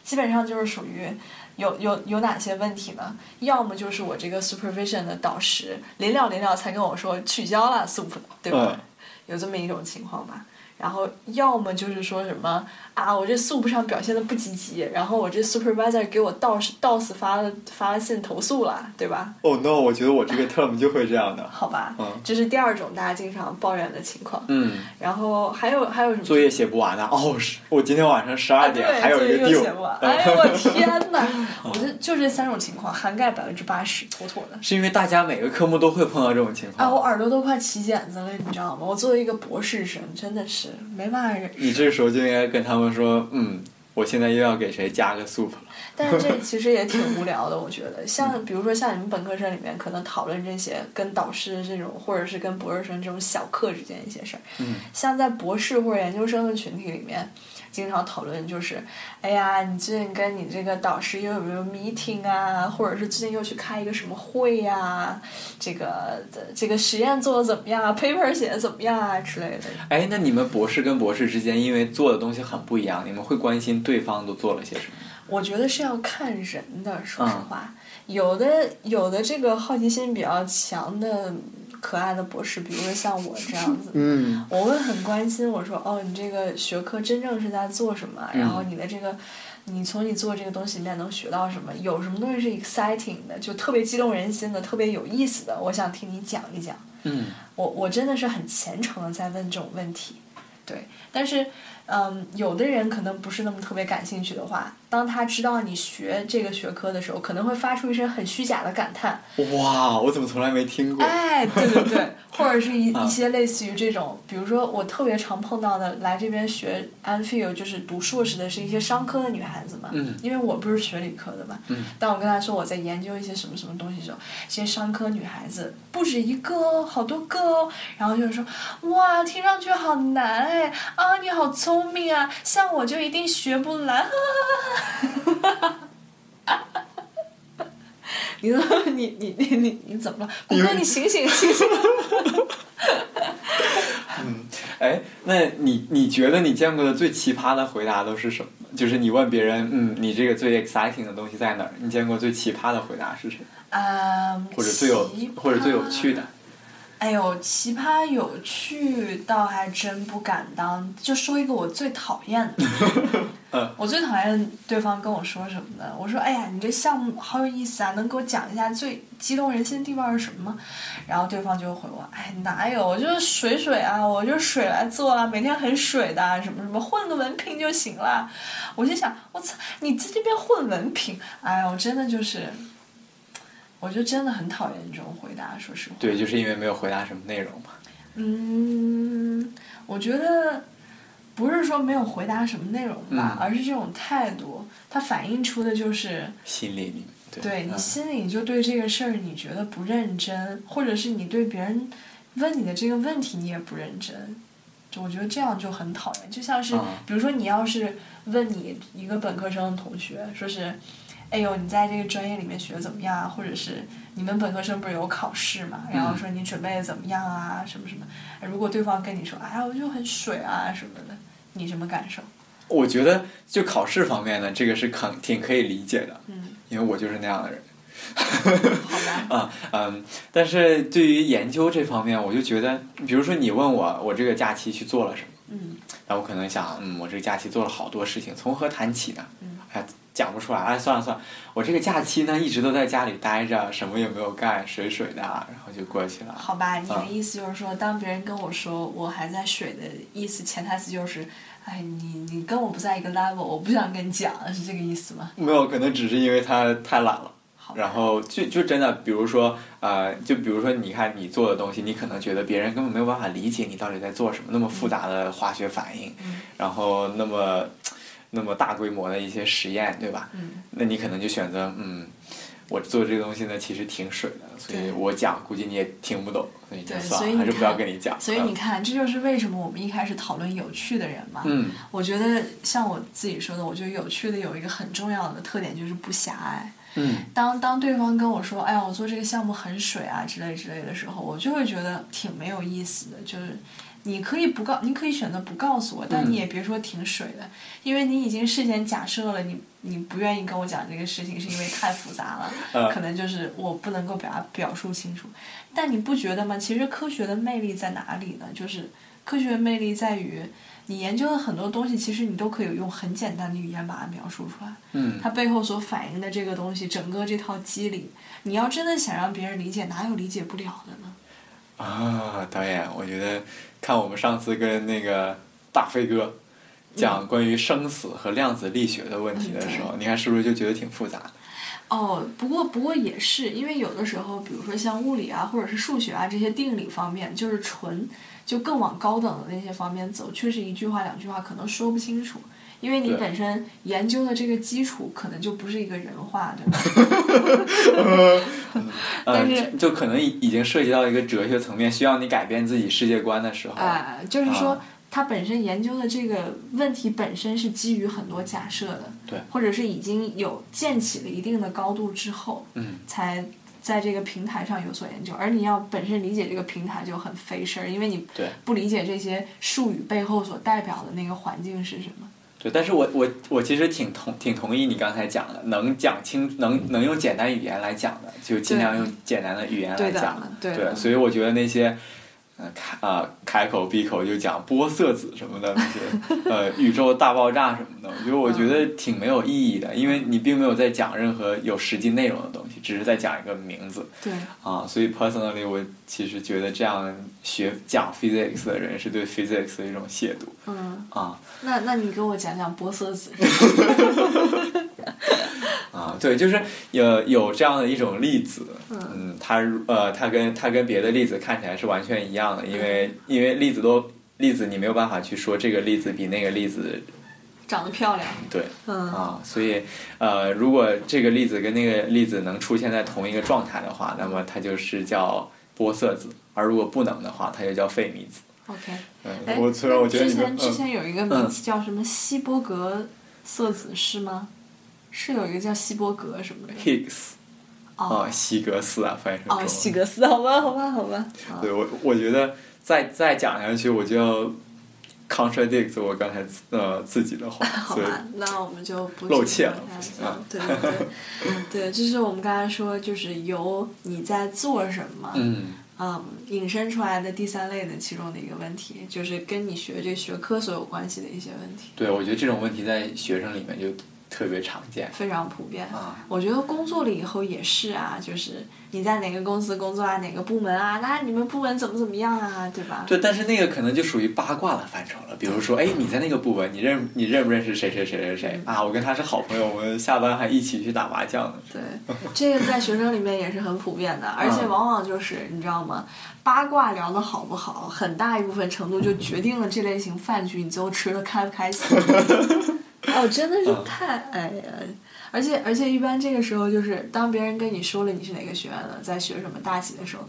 基本上就是属于。有有有哪些问题呢？要么就是我这个 supervision 的导师临了临了才跟我说取消了 sup，对吧？嗯有这么一种情况吧。然后要么就是说什么啊，我这 sup 上表现的不积极，然后我这 supervisor 给我 DOS DOS 发了发了信投诉了，对吧？，Oh no！我觉得我这个 term 就会这样的。好吧，嗯这是第二种大家经常抱怨的情况。嗯，然后还有还有什么？作业写不完的哦，是我今天晚上十二点还有一个写不完。哎呦我 天哪！我就就这三种情况，涵盖百分之八十，妥妥的。是因为大家每个科目都会碰到这种情况啊，我，耳朵都快起茧子了，你知道吗？我作为一个博士生，真的是没办法忍你这时候就应该跟他们说，嗯，我现在又要给谁加个 soup 了。但是这 其实也挺无聊的，我觉得。像比如说像你们本科生里面，可能讨论这些跟导师这种，或者是跟博士生这种小课之间一些事儿。嗯像在博士或者研究生的群体里面，经常讨论就是，哎呀，你最近跟你这个导师又有没有 meeting 啊？或者是最近又去开一个什么会呀、这个这个实验做的怎么样啊？paper 写的怎么样啊之类的。哎，那你们博士跟博士之间，因为做的东西很不一样，你们会关心对方都做了些什么？我觉得是要看人的，说实嗯话，有的有的这个好奇心比较强的可爱的博士，比如说像我这样子，嗯我会很关心，我说哦，你这个学科真正是在做什么？然后嗯你的这个，你从你做这个东西里面能学到什么？有什么东西是 exciting 的，就特别激动人心的，特别有意思的，我想听你讲一讲。嗯我我真的是很虔诚的在问这种问题，对，但是，嗯，有的人可能不是那么特别感兴趣的话，当他知道你学这个学科的时候，可能会发出一声很虚假的感叹，哇，我怎么从来没听过？哎，对对对，或者是一啊一些类似于这种，比如说我特别常碰到的，来这边学 Anfield 就是读硕士的是一些商科的女孩子嘛，嗯因为我不是学理科的嘛，嗯当我跟她说我在研究一些什么什么东西的时候，这些商科女孩子不止一个哦，好多个哦，然后就是说哇，听上去好难哎，啊你好聪明啊，像我就一定学不来，你说 你你你你你怎么了？谷歌，你醒醒醒醒！哎，那你你觉得你见过的最奇葩的回答都是什么？就是你问别人，嗯，你这个最 exciting 的东西在哪儿？你见过最奇葩的回答是什么？嗯，或者最有或者最有趣葩的？哎呦，奇葩有趣倒还真不敢当，就说一个我最讨厌的。嗯我最讨厌对方跟我说什么呢？我说：“哎呀，你这项目好有意思啊，能给我讲一下最激动人心的地方是什么吗？”然后对方就回我：“哎，哪有，我就是水水啊，我就水来做啊，每天很水的啊，什么什么，混个文凭就行了。”我就想，我操，你在这边混文凭，哎呀，我真的就是，我就真的很讨厌这种回答，说实话。对，就是因为没有回答什么内容嘛。嗯，我觉得不是说没有回答什么内容吧，嗯而是这种态度，它反映出的就是心里里对对你嗯心里就对这个事儿你觉得不认真，或者是你对别人问你的这个问题你也不认真。就我觉得这样就很讨厌，就像是嗯比如说你要是问你一个本科生的同学，说是，哎呦你在这个专业里面学的怎么样啊？或者是你们本科生不是有考试嘛？然后说你准备的怎么样啊？什么什么？如果对方跟你说，哎呀我就很水啊什么的，你什么感受？我觉得就考试方面呢，这个是肯挺可以理解的，嗯，因为我就是那样的人。好吧，啊，嗯，但是对于研究这方面，我就觉得，比如说你问我，我这个假期去做了什么，嗯那我可能想，嗯，我这个假期做了好多事情，从何谈起呢？嗯哎，讲不出来，哎，算了算了，我这个假期呢一直都在家里待着，什么也没有干，水水的，然后就过去了。好吧，你的嗯意思就是说，当别人跟我说我还在水的意思，潜台词就是，哎，你你跟我不在一个 level，我不想跟你讲，是这个意思吗？没有，可能只是因为他太懒了。好然后就就真的，比如说，呃，就比如说，你看你做的东西，你可能觉得别人根本没有办法理解你到底在做什么，那么复杂的化学反应，嗯然后那么那么大规模的一些实验，对吧？嗯那你可能就选择，嗯，我做这个东西呢，其实挺水的，所以我讲估计你也听不懂，所以就对算了，还是不要跟你讲。所以你看，这就是为什么我们一开始讨论有趣的人嘛。嗯，我觉得像我自己说的，我觉得有趣的有一个很重要的特点就是不狭隘。嗯当当对方跟我说：“哎呀，我做这个项目很水啊之类之类的时候，我就会觉得挺没有意思的。就是你可以不告，你可以选择不告诉我，但嗯你也别说挺水的，因为你已经事先假设了你你不愿意跟我讲这个事情，是因为太复杂了，呃可能就是我不能够表达表述清楚。但你不觉得吗？其实科学的魅力在哪里呢？就是科学的魅力在于。你研究的很多东西，其实你都可以用很简单的语言把它描述出来。嗯它背后所反映的这个东西，整个这套机理，你要真的想让别人理解，哪有理解不了的呢？啊，导演，我觉得看我们上次跟那个大飞哥讲关于生死和量子力学的问题的时候，你看是不是就觉得挺复杂的？哦，不过不过也是，因为有的时候，比如说像物理啊，或者是数学啊这些定理方面，就是纯就更往高等的那些方面走，确实一句话两句话可能说不清楚，因为你本身研究的这个基础可能就不是一个人话，对吧？但 呃，是就就可能已已经涉及到一个哲学层面，需要你改变自己世界观的时候，啊、就是说啊，它本身研究的这个问题本身是基于很多假设的，对或者是已经有建起了一定的高度之后，嗯，才在这个平台上有所研究。而你要本身理解这个平台就很费事儿，因为你对不理解这些术语背后所代表的那个环境是什么。对，但是我我我其实挺同挺同意你刚才讲的，能讲清能能用简单语言来讲的，就尽量用简单的语言来讲。对的所以我觉得那些。呃，开啊、开口闭口就讲玻色子什么的那些，呃，宇宙大爆炸什么的，我觉得我觉得挺没有意义的，因为你并没有在讲任何有实际内容的东西，只是在讲一个名字对，啊。所以 personally，我其实觉得这样学讲 physics 的人是对 physics 的一种亵渎嗯，啊。那那你给我讲讲波色子。啊，对，就是有有这样的一种粒子，嗯嗯，它呃它跟它跟别的粒子看起来是完全一样的，因为因为粒子都粒子你没有办法去说这个粒子比那个粒子长得漂亮，对嗯啊，所以呃如果这个粒子跟那个粒子能出现在同一个状态的话，那么它就是叫玻色子，而如果不能的话，它就叫费米子。，OK。我虽然我觉得之前之前嗯有一个名词叫什么希波格色子是吗？是有一个叫希伯格什么的？Higgs。哦。啊希格斯啊，翻译成中哦，希格斯，好吧，好吧，好吧。啊。对我，我觉得再再讲下去，我就要 contradict 我刚才呃自己的话，好吧，那我们就不露怯了对对对，对，这是我们刚才说，就是由你在做什么，嗯。嗯，引申出来的第三类的其中的一个问题，就是跟你学这学科所有关系的一些问题，对，我觉得这种问题在学生里面就特别常见非常普遍。啊。我觉得工作了以后也是啊，就是你在哪个公司工作啊，哪个部门啊，那你们部门怎么怎么样啊，对吧？对，但是那个可能就属于八卦的范畴了。比如说，哎，你在那个部门，你认你认不认识谁谁谁谁谁啊？我跟他是好朋友，我们下班还一起去打麻将呢。对，这个在学生里面也是很普遍的，而且嗯往往就是你知道吗？八卦聊的好不好，很大一部分程度就决定了这类型饭局你最后吃的开不开心。哦，真的是嗯太哎呀！而且而且一般这个时候就是当别人跟你说了你是哪个学院的，在学什么大几的时候，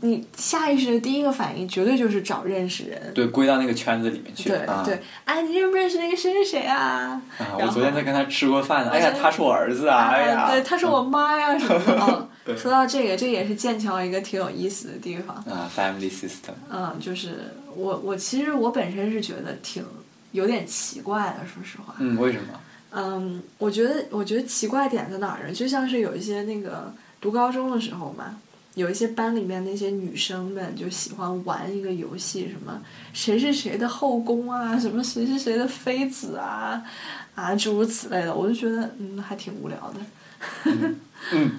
你下意识的第一个反应绝对就是找认识人。对，归到那个圈子里面去。对啊、对，哎，你认不认识那个谁谁谁啊？啊，我昨天在跟他吃过饭呢。哎呀，他是我儿子啊！哎呀，对，他是我妈呀什么的。说到这个，这也是剑桥一个挺有意思的地方。啊，family system。嗯，就是我我其实我本身是觉得挺有点奇怪的，说实话。嗯，为什么？嗯，我觉得我觉得奇怪点在哪儿呢？就像是有一些那个读高中的时候嘛，有一些班里面那些女生们就喜欢玩一个游戏，什么谁是谁的后宫啊，什么谁是谁的妃子啊，啊诸如此类的，我就觉得嗯还挺无聊的。嗯嗯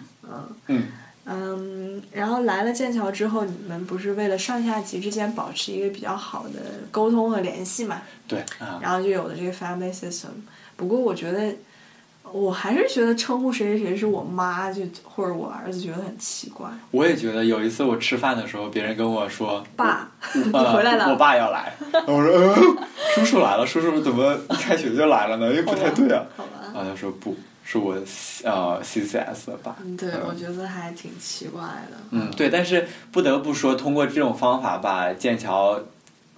嗯，然后来了剑桥之后，你们不是为了上下级之间保持一个比较好的沟通和联系嘛？对啊，然后就有了这个 family system。不过我觉得，我还是觉得称呼谁谁谁是我妈就或者我儿子，觉得很奇怪。我也觉得有一次我吃饭的时候，别人跟我说爸，你呃回来了。我爸要来，然后我说嗯，叔叔来了，叔叔怎么一开学就来了呢？又不太对啊。好吧。然后他说不是我呃 CCS 的吧。嗯，对，我觉得还挺奇怪的。嗯，对，但是不得不说，通过这种方法把剑桥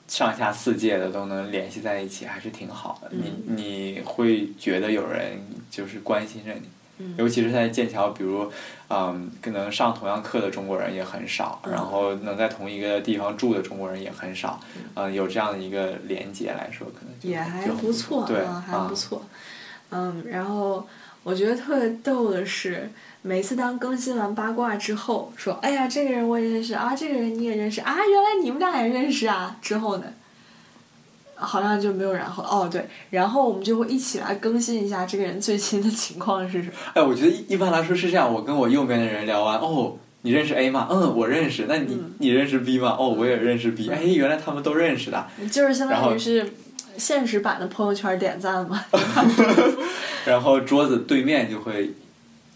上下四届的都能联系在一起，还是挺好的。你你会觉得有人就是关心着你，嗯尤其是在剑桥，比如嗯，可能上同样课的中国人也很少，嗯然后能在同一个地方住的中国人也很少，嗯，有这样的一个连接来说，可能就也还不错，对嗯，还啊不错。嗯，然后我觉得特别逗的是，每次当更新完八卦之后，说“哎呀，这个人我也认识啊，这个人你也认识啊，原来你们俩也认识啊”之后呢，好像就没有然后哦，对，然后我们就会一起来更新一下这个人最新的情况是什么。哎，我觉得一一般来说是这样，我跟我右边的人聊完，哦，你认识 A 吗？嗯，我认识。那你、嗯你认识 B 吗？哦，我也认识 B。哎，原来他们都认识的。就是相当于是现实版的朋友圈点赞吗。然后桌子对面就会，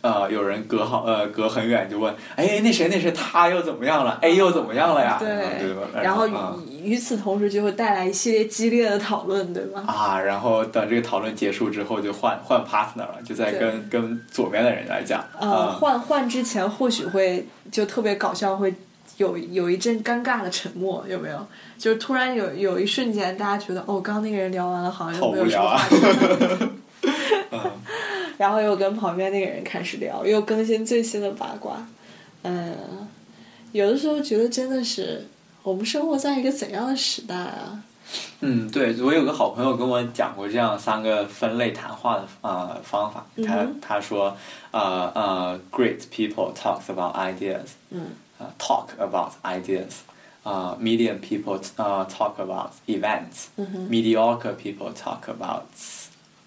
呃，有人隔好呃隔很远就问，哎，那谁那谁他又怎么样了？A 又怎么样了呀？嗯对吧？然后啊与与此同时就会带来一系列激烈的讨论，对吧？啊，然后等这个讨论结束之后，就换换 partner 了，就在跟跟左边的人来讲。呃，啊换换之前或许会就特别搞笑，会有有一阵尴尬的沉默，有没有？就是突然有有一瞬间，大家觉得哦，刚刚那个人聊完了，好像又没有什么无聊啊话题，嗯 然后又跟旁边那个人开始聊，又更新最新的八卦。嗯，有的时候觉得真的是我们生活在一个怎样的时代啊？嗯，对，我有个好朋友跟我讲过这样三个分类谈话的呃方法。他、嗯他说，呃呃，great people talks about ideas，嗯呃，talk about ideas，呃，medium people 呃 talk about events，、mediocre people talk about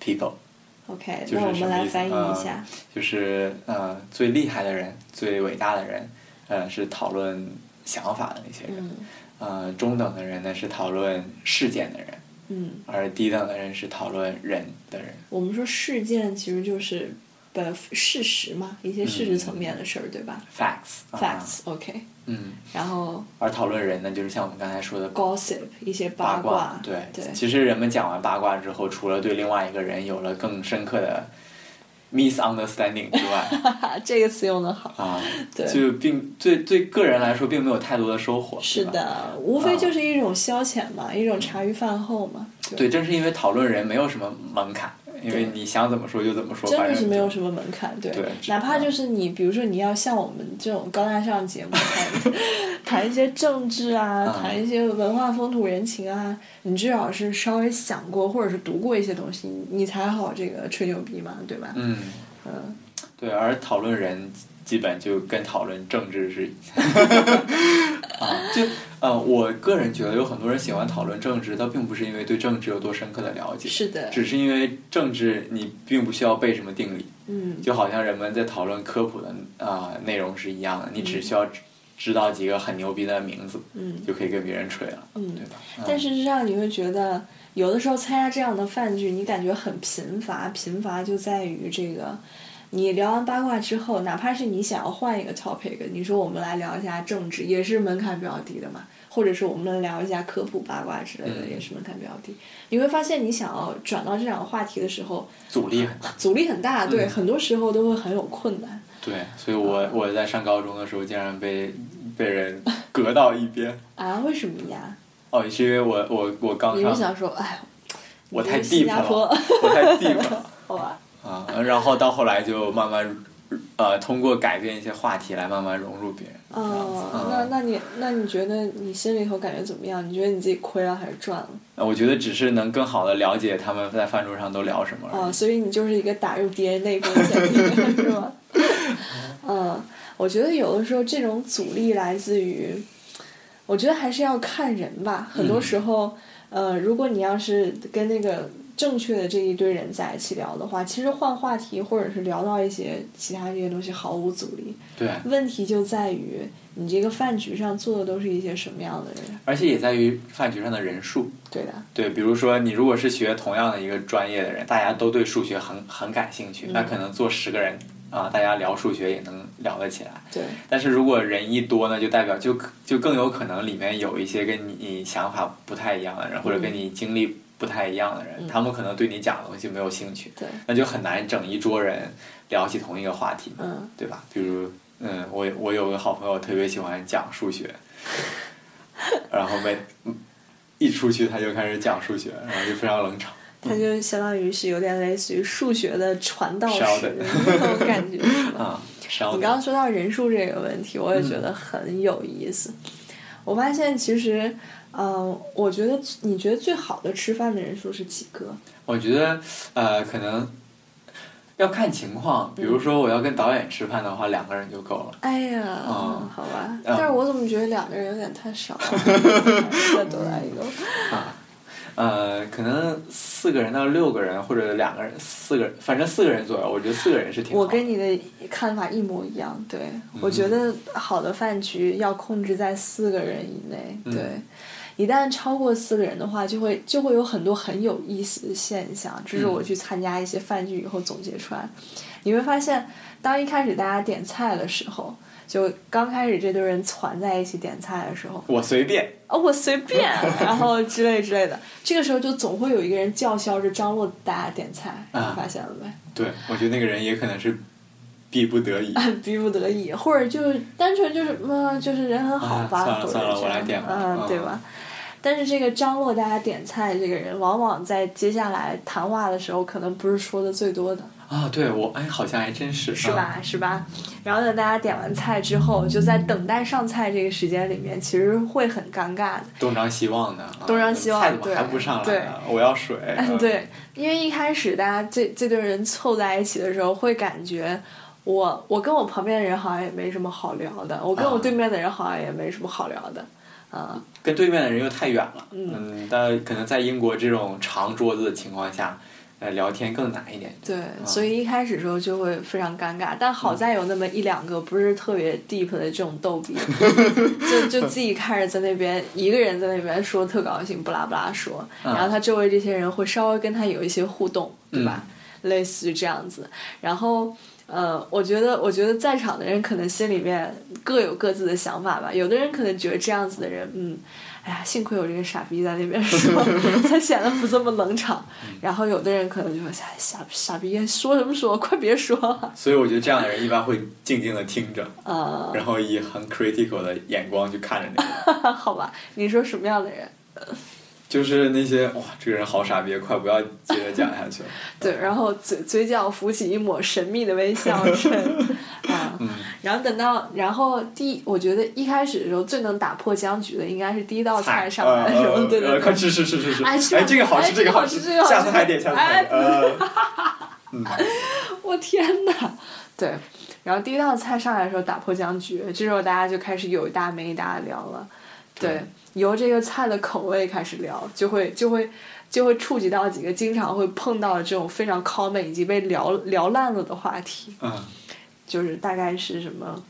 people，，OK，就是那我们来翻译呃一下。就是呃最厉害的人、最伟大的人，呃是讨论想法的那些人，嗯呃中等的人呢是讨论事件的人。嗯，而低等的人是讨论人的人。我们说事件其实就是的事实嘛，一些事实层面的事儿，对吧 facts 啊？Facts，OK，、嗯，然后而讨论人呢，就是像我们刚才说的 gossip 一些八卦，对对其实人们讲完八卦之后，除了对另外一个人有了更深刻的 misunderstanding 之外，这个词用的好。啊，对就并对对个人来说，并没有太多的收获。是。的，无非就是一种消遣嘛，一种茶余饭后嘛。对，正是因为讨论人没有什么门槛，因为你想怎么说就怎么说，真的是没有什么门槛，对，对哪怕就是你，比如说你要像我们这种高大上节目 谈 谈一些政治啊，嗯。谈一些文化风土人情啊，你至少是稍微想过或者是读过一些东西，你你才好这个吹牛逼嘛，对吧？嗯，嗯，对，而讨论人基本就跟讨论政治是，啊，就呃，我个人觉得有很多人喜欢讨论政治，倒并不是因为对政治有多深刻的了解，是的，只是因为政治你并不需要背什么定理，嗯，就好像人们在讨论科普的啊、内容是一样的，你只需要知知道几个很牛逼的名字，嗯就可以跟别人吹了，嗯对吧？嗯但事实上，你会觉得有的时候参加这样的饭局，你感觉很贫乏。贫乏就在于这个，你聊完八卦之后，哪怕是你想要换一个 topic，你说我们来聊一下政治，也是门槛比较低的嘛。或者是我们聊一下科普八卦之类的，嗯也是门槛比较低。你会发现，你想要转到这两个话题的时候，阻力很大。阻力很大，对，嗯很多时候都会很有困难。对，所以我我在上高中的时候，竟然被被人隔到一边。啊？为什么呀？哦，是因为我我我刚上，你是想说，哎，我太你这新 deep 加坡了，我太 deep 了好吧？啊！然后到后来就慢慢，呃，通过改变一些话题来慢慢融入别人。哦，嗯那那你那你觉得你心里头感觉怎么样？你觉得你自己亏了还是赚了？那我觉得只是能更好的了解他们在饭桌上都聊什么而已。哦，所以你就是一个打入敌人内部的潜艇，是吗？嗯，我觉得有的时候这种阻力来自于，我觉得还是要看人吧。很多时候，呃，如果你要是跟那个正确的这一堆人在一起聊的话，其实换话题或者是聊到一些其他这些东西毫无阻力。对，问题就在于你这个饭局上坐的都是一些什么样的人？而且也在于饭局上的人数。对的，对，比如说你如果是学同样的一个专业的人，大家都对数学很很感兴趣，那可能坐十个人啊、大家聊数学也能聊得起来。对。但是如果人一多呢，就代表就就更有可能里面有一些跟你想法不太一样的人，或者跟你经历不太一样的人，嗯他们可能对你讲的东西没有兴趣，那就很难整一桌人聊起同一个话题，嗯，对吧？比如，嗯，我我有个好朋友特别喜欢讲数学，然后每嗯一出去他就开始讲数学，然后就非常冷场。他就相当于是有点类似于数学的传道士那种感觉。啊，你刚刚说到人数这个问题，我也觉得很有意思。我发现其实，嗯、我觉得你觉得最好的吃饭的人数是几个？我觉得呃，可能要看情况，比如说我要跟导演吃饭的话，两个人就够了。哎呀，哦好吧，嗯但是我怎么觉得两个人有点太少了？再多来一个。呃，可能四个人到六个人，或者两个人、四个人，反正四个人左右，我觉得四个人是挺好的。我跟你的看法一模一样，对、我觉得好的饭局要控制在四个人以内，嗯对。一旦超过四个人的话，就会就会有很多很有意思的现象，这是嗯我去参加一些饭局以后总结出来。你会发现，当一开始大家点菜的时候，就刚开始这堆人攒在一起点菜的时候，我随便，哦，我随便，然后之类之类的，这个时候就总会有一个人叫嚣着张罗大家点菜，你啊发现了没？对我觉得那个人也可能是逼不得已。逼不得已，或者就是单纯就是嗯，就是人很好吧，啊算了算了我来点吧嗯，嗯对吧？但是这个张罗大家点菜这个人，往往在接下来谈话的时候，可能不是说的最多的，啊，对我哎，好像还真是，是吧？是吧？然后等大家点完菜之后，就在等待上菜这个时间里面，其实会很尴尬的。东张西望的，啊东张西望菜怎么对还不上来对？我要水。嗯，对，因为一开始大家这这堆人凑在一起的时候，会感觉我我跟我旁边的人好像也没什么好聊的，我跟我啊对面的人好像也没什么好聊的，啊、跟对面的人又太远了。嗯但可能在英国这种长桌子的情况下，呃，聊天更难一点。对，所以一开始时候就会非常尴尬，但好在有那么一两个不是特别 deep 的这种逗比，就就自己开始在那边一个人在那边说特高兴，不拉不拉说，然后他周围这些人会稍微跟他有一些互动，对吧？类似于这样子。然后，呃，我觉得，我觉得在场的人可能心里面各有各自的想法吧。有的人可能觉得这样子的人，嗯，哎呀，幸亏有这个傻逼在那边说，才显得不这么冷场。然后有的人可能就说，哎，傻傻逼说什么说，快别说了。所以我觉得这样的人一般会静静的听着，呃，然后以很 critical 的眼光去看着那个人。好吧，你说什么样的人？就是那些哇，这个人好傻逼，快不要接着讲下去了。对，然后嘴嘴角浮起一抹神秘的微笑，是啊，然后等到，然后第，我觉得一开始的时候最能打破僵局的，应该是第一道菜上来的时候，呃对对对，呃快吃吃吃吃吃！哎这个好吃，哎这个好吃这个好吃下次还点，下次。还点。呃，我天哪，对，然后第一道菜上来的时候打破僵局，这时候大家就开始有一搭没一搭的聊了，对，由这个菜的口味开始聊，就会就会就会触及到几个经常会碰到的这种非常 common 已经被聊聊烂了的话题，嗯，就是大概是什么。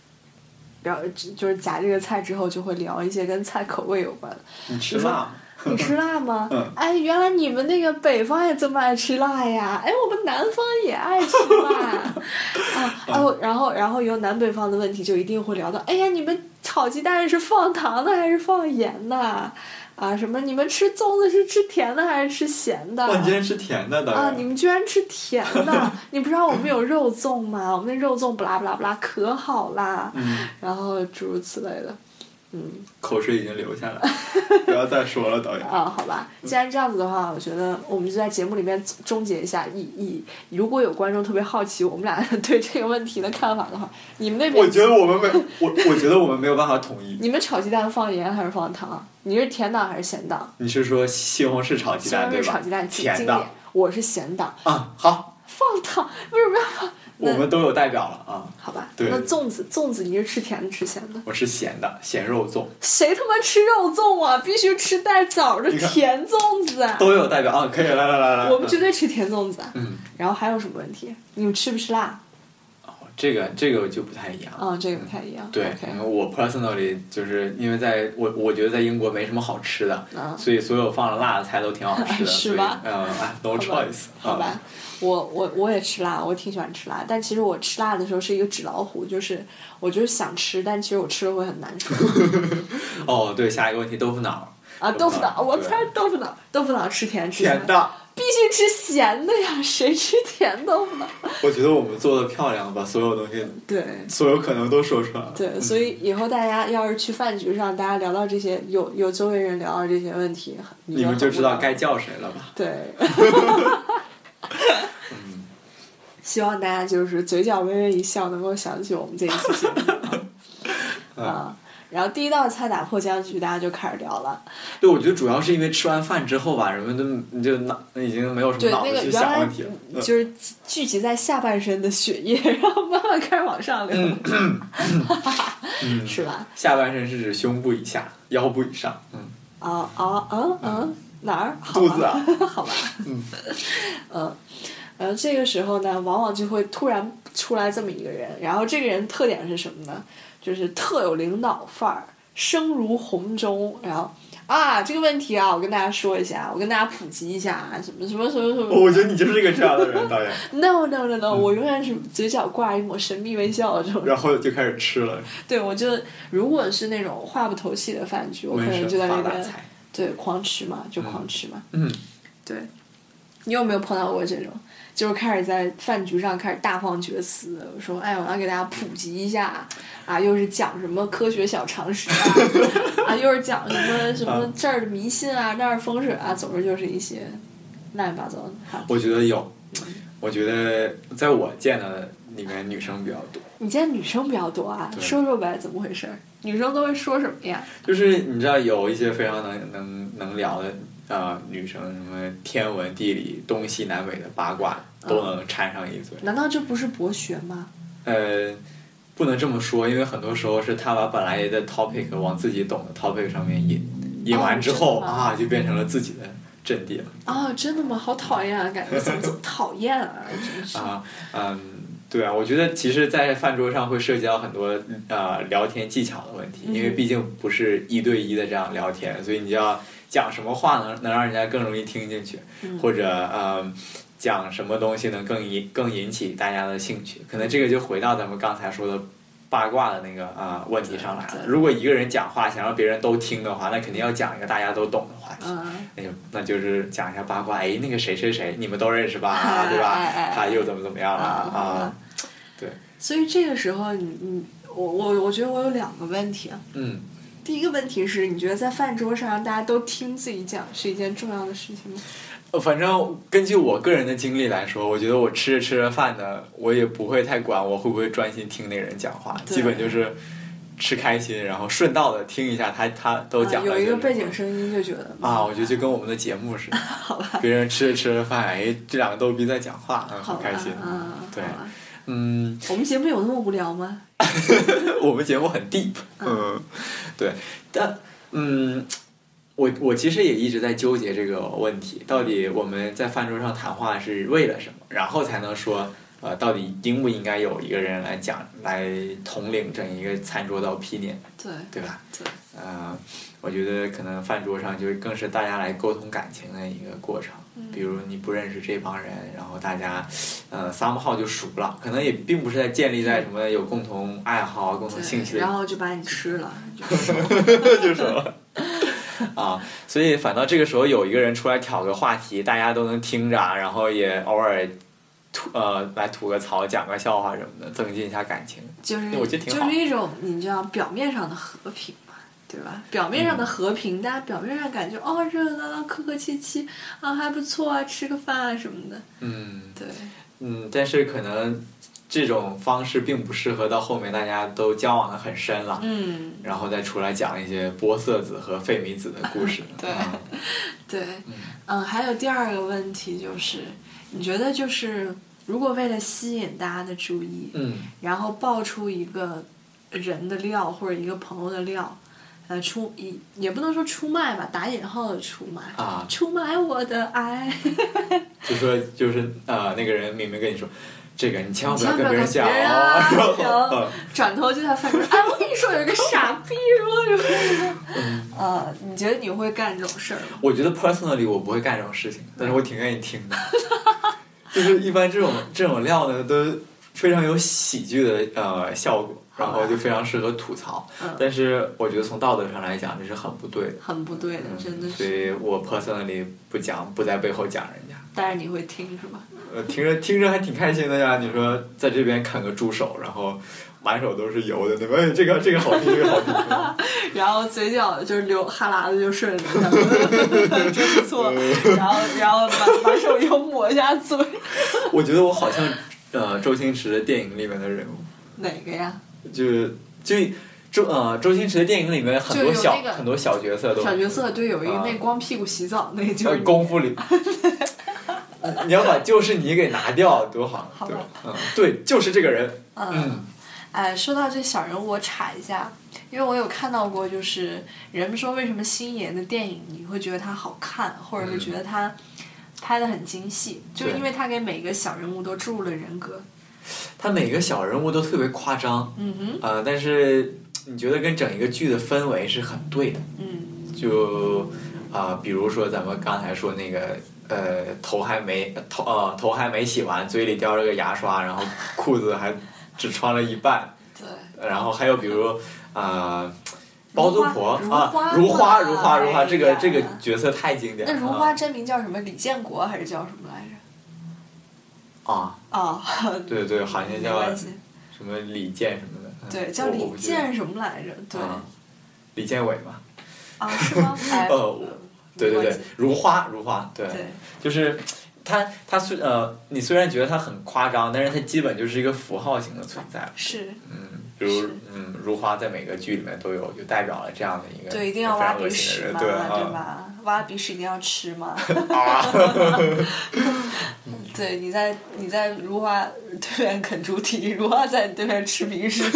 聊就是夹这个菜之后，就会聊一些跟菜口味有关的。你吃辣吗？你吃辣吗？嗯哎，原来你们那个北方也这么爱吃辣呀！哎，我们南方也爱吃辣 啊！哦，然后然后由南北方的问题就一定会聊到，哎呀，你们炒鸡蛋是放糖的还是放盐的？啊，什么？你们吃粽子是吃甜的还是吃咸的？啊！你们居然吃甜的？你不知道我们有肉粽吗？我们那肉粽不拉不拉不拉可好啦！嗯，然后诸如此类的，嗯。口水已经流下来了，不要再说了，导演。啊，好吧，既然这样子的话，我觉得我们就在节目里面终结一下意义。如果有观众特别好奇我们俩对这个问题的看法的话，你们那边我觉得我们没，我我觉得我们没有办法统一。你们炒鸡蛋放盐还是放糖？你是甜党还是咸党？你是说西红柿炒鸡蛋对吧？柿炒鸡蛋经甜的我是咸党，啊，好，放糖为什么要放？我们都有代表了啊。好吧，对那粽子粽子你是吃甜的吃咸的？我吃咸的，咸肉粽谁他妈吃肉粽啊？必须吃带枣的甜粽子啊！都有代表啊，可以来来来来。我们绝对吃甜粽子啊！嗯，然后还有什么问题？你们吃不吃辣？哦这个这个就不太一样。啊、这个不太一样。对我 personally 就是因为在我我觉得在英国没什么好吃的，啊所以所有放了辣的菜都挺好吃的，是吧嗯，哎，no choice，好吧啊，我我我也吃辣，我挺喜欢吃辣，但其实我吃辣的时候是一个纸老虎，就是我就是想吃，但其实我吃了会很难受。哦，对，下一个问题，豆腐脑，啊，豆腐脑，我对猜豆腐脑，豆腐脑吃甜吃，甜的。必须吃咸的呀，谁吃甜豆腐脑？我觉得我们做的漂亮，把所有东西，对。所有可能都说出来了。对，所以以后大家要是去饭局上，大家聊到这些，有有周围人聊到这些问题，你们就知道该叫谁了吧？对。希望大家就是嘴角微微一笑，能够想起我们这一期节目啊。啊，然后第一道菜打破僵局，大家就开始聊了。对，我觉得主要是因为吃完饭之后吧，人们都就脑已经没有什么，脑子去想问题了。嗯就是聚集在下半身的血液，然后慢慢开始往上流，嗯 是吧？下半身是指胸部以下、腰部以上。嗯，啊啊啊啊！哪儿？肚子啊。好吧。嗯。嗯，然后这个时候呢，往往就会突然出来这么一个人，然后这个人特点是什么呢？就是特有领导范儿，声如洪钟，然后。啊，这个问题啊，我跟大家说一下，我跟大家普及一下啊，什么什么什么什么。我觉得你就是一个这样的人，导演。No no no no，、我永远是嘴角挂一抹神秘微笑的这种。然后就开始吃了，对，我就如果是那种话不投机的饭局，我可能就在那边。对狂吃嘛，就狂吃嘛。嗯，对，你有没有碰到过这种？就是开始在饭局上开始大放厥词，说哎，我要给大家普及一下，啊，又是讲什么科学小常识啊，啊，又是讲什么什么这儿的迷信啊，那儿风水啊，总之就是一些乱七八糟的。我觉得有，我觉得在我见的里面女生比较多。你见女生比较多啊？说说呗，怎么回事儿？女生都会说什么呀？就是你知道有一些非常能能能聊的呃女生，什么天文地理、东西南北的八卦都能掺上一嘴。难道这不是博学吗？呃，不能这么说，因为很多时候是他把本来的 topic 往自己懂的 topic 上面引，引完之后、啊，就变成了自己的阵地了。啊、真的吗？好讨厌啊！感觉怎么这么讨厌啊？真是。啊，嗯，对啊，我觉得其实，在饭桌上会涉及到很多呃聊天技巧的问题，因为嗯毕竟不是一对一的这样聊天，所以你就要讲什么话能能让人家更容易听进去，嗯或者呃讲什么东西能更引更引起大家的兴趣。可能这个就回到咱们刚才说的八卦的那个啊、呃问题上来了。如果一个人讲话想让别人都听的话，那肯定要讲一个大家都懂的话题。嗯，那就那就是讲一下八卦，哎，那个谁谁谁，你们都认识吧，哎对吧？他又怎么怎么样了啊啊？所以这个时候你你我我我觉得我有两个问题啊。嗯，第一个问题是，你觉得在饭桌上让大家都听自己讲是一件重要的事情吗？呃反正根据我个人的经历来说，我觉得我吃着吃着饭呢，我也不会太管我会不会专心听那个人讲话，对基本就是吃开心，然后顺道的听一下他他都讲啊、有一个背景声音就觉得啊，我觉得就跟我们的节目似的，别人吃着吃着饭，哎，这两个逗逼在讲话，嗯，好开心。啊，对好吧嗯，我们节目有那么无聊吗？我们节目很 deep，嗯，对，但嗯，我我其实也一直在纠结这个问题，到底我们在饭桌上谈话是为了什么，然后才能说。呃，到底应不应该有一个人来讲，来统领整一个餐桌的 opinion，对对吧？对，呃，我觉得可能饭桌上就是更是大家来沟通感情的一个过程。嗯比如你不认识这帮人，然后大家呃 somehow 就熟了，可能也并不是在建立在什么有共同爱好、共同兴趣，的然后就把你吃了，就是就说了。啊，所以反倒这个时候有一个人出来挑个话题，大家都能听着，然后也偶尔吐呃来吐个槽、讲个笑话什么的，增进一下感情。就是我觉得挺好就是一种你知道表面上的和平嘛，对吧？表面上的和平，大家表面上感觉哦热热闹闹、客客气气啊还不错啊，吃个饭啊什么的，嗯。对。嗯，但是可能这种方式并不适合到后面大家都交往的很深了，嗯，然后再出来讲一些波色子和费米子的故事。对。啊 对，嗯，还有第二个问题就是，你觉得就是如果为了吸引大家的注意，嗯。然后爆出一个人的料或者一个朋友的料，呃，出也也不能说出卖吧，打引号的出卖，啊，出卖我的爱，就说就是呃，那个人明明跟你说，这个你千万不要跟别人讲 然后转头就在饭桌上，哎，我跟你说有一个傻逼什么什么，嗯呃，你觉得你会干这种事儿吗？我觉得 personally 我不会干这种事情，但是我挺愿意听的。就是一般这种这种料呢，都非常有喜剧的呃效果，然后就非常适合吐槽。嗯但是我觉得从道德上来讲，这是很不对的。很不对的，真的是所是。以我 personally 不讲，不在背后讲人家。但是你会听是吧？呃，听着听着还挺开心的呀。你说在这边啃个猪手，然后满手都是油的，对吧？哎这个这个好听，这个好听。然后嘴角就是流哈喇子就顺着，真不错。然后然后把把手又抹一下嘴，我觉得我好像呃周星驰的电影里面的人物。哪个呀？就就周呃周星驰的电影里面很多小、那个很多小角色都小角色对，有一个啊那光屁股洗澡那个就呃是功夫里。你要把就是你给拿掉多好，对？嗯，对，就是这个人。嗯嗯，哎，说到这小人物，我插一下，因为我有看到过，就是人们说为什么星爷的电影你会觉得他好看，或者是觉得他拍的很精细，就是因为他给每个小人物都注入了人格。他每个小人物都特别夸张，嗯哼，呃，但是你觉得跟整一个剧的氛围是很对的。嗯就啊、比如说咱们刚才说那个呃，头还没头呃头还没洗完，嘴里叼着个牙刷，然后裤子还只穿了一半，对，然后还有比如啊、呃包租婆啊，如花如花如花，哎这个这个角色太经典了。那如花真名叫什么？李建国还是叫什么来着？啊，啊，对对，好像叫什么李健什么的。嗯对，叫李健什么来着？对，啊李建伟嘛。啊，是吗？哎，呃对对对如花如花，对，对，就是他他虽呃，你虽然觉得他很夸张，但是他基本就是一个符号型的存在。是，嗯，比如嗯，如花在每个剧里面都有，就代表了这样的一个对，一定要挖鼻屎嘛，对吧？挖鼻屎一定要吃嘛。啊，对，你在你在如花对面啃猪蹄，如花在你对面吃鼻屎。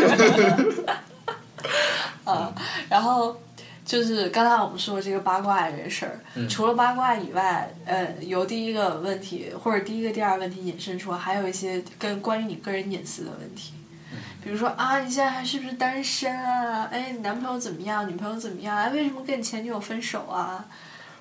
啊，然后就是刚才我们说这个八卦这事儿，嗯除了八卦以外，呃，由第一个问题或者第一个、第二个问题引申出，还有一些跟关于你个人隐私的问题。比如说啊，你现在还是不是单身啊？哎，你男朋友怎么样？女朋友怎么样？哎，为什么跟你前女友分手啊？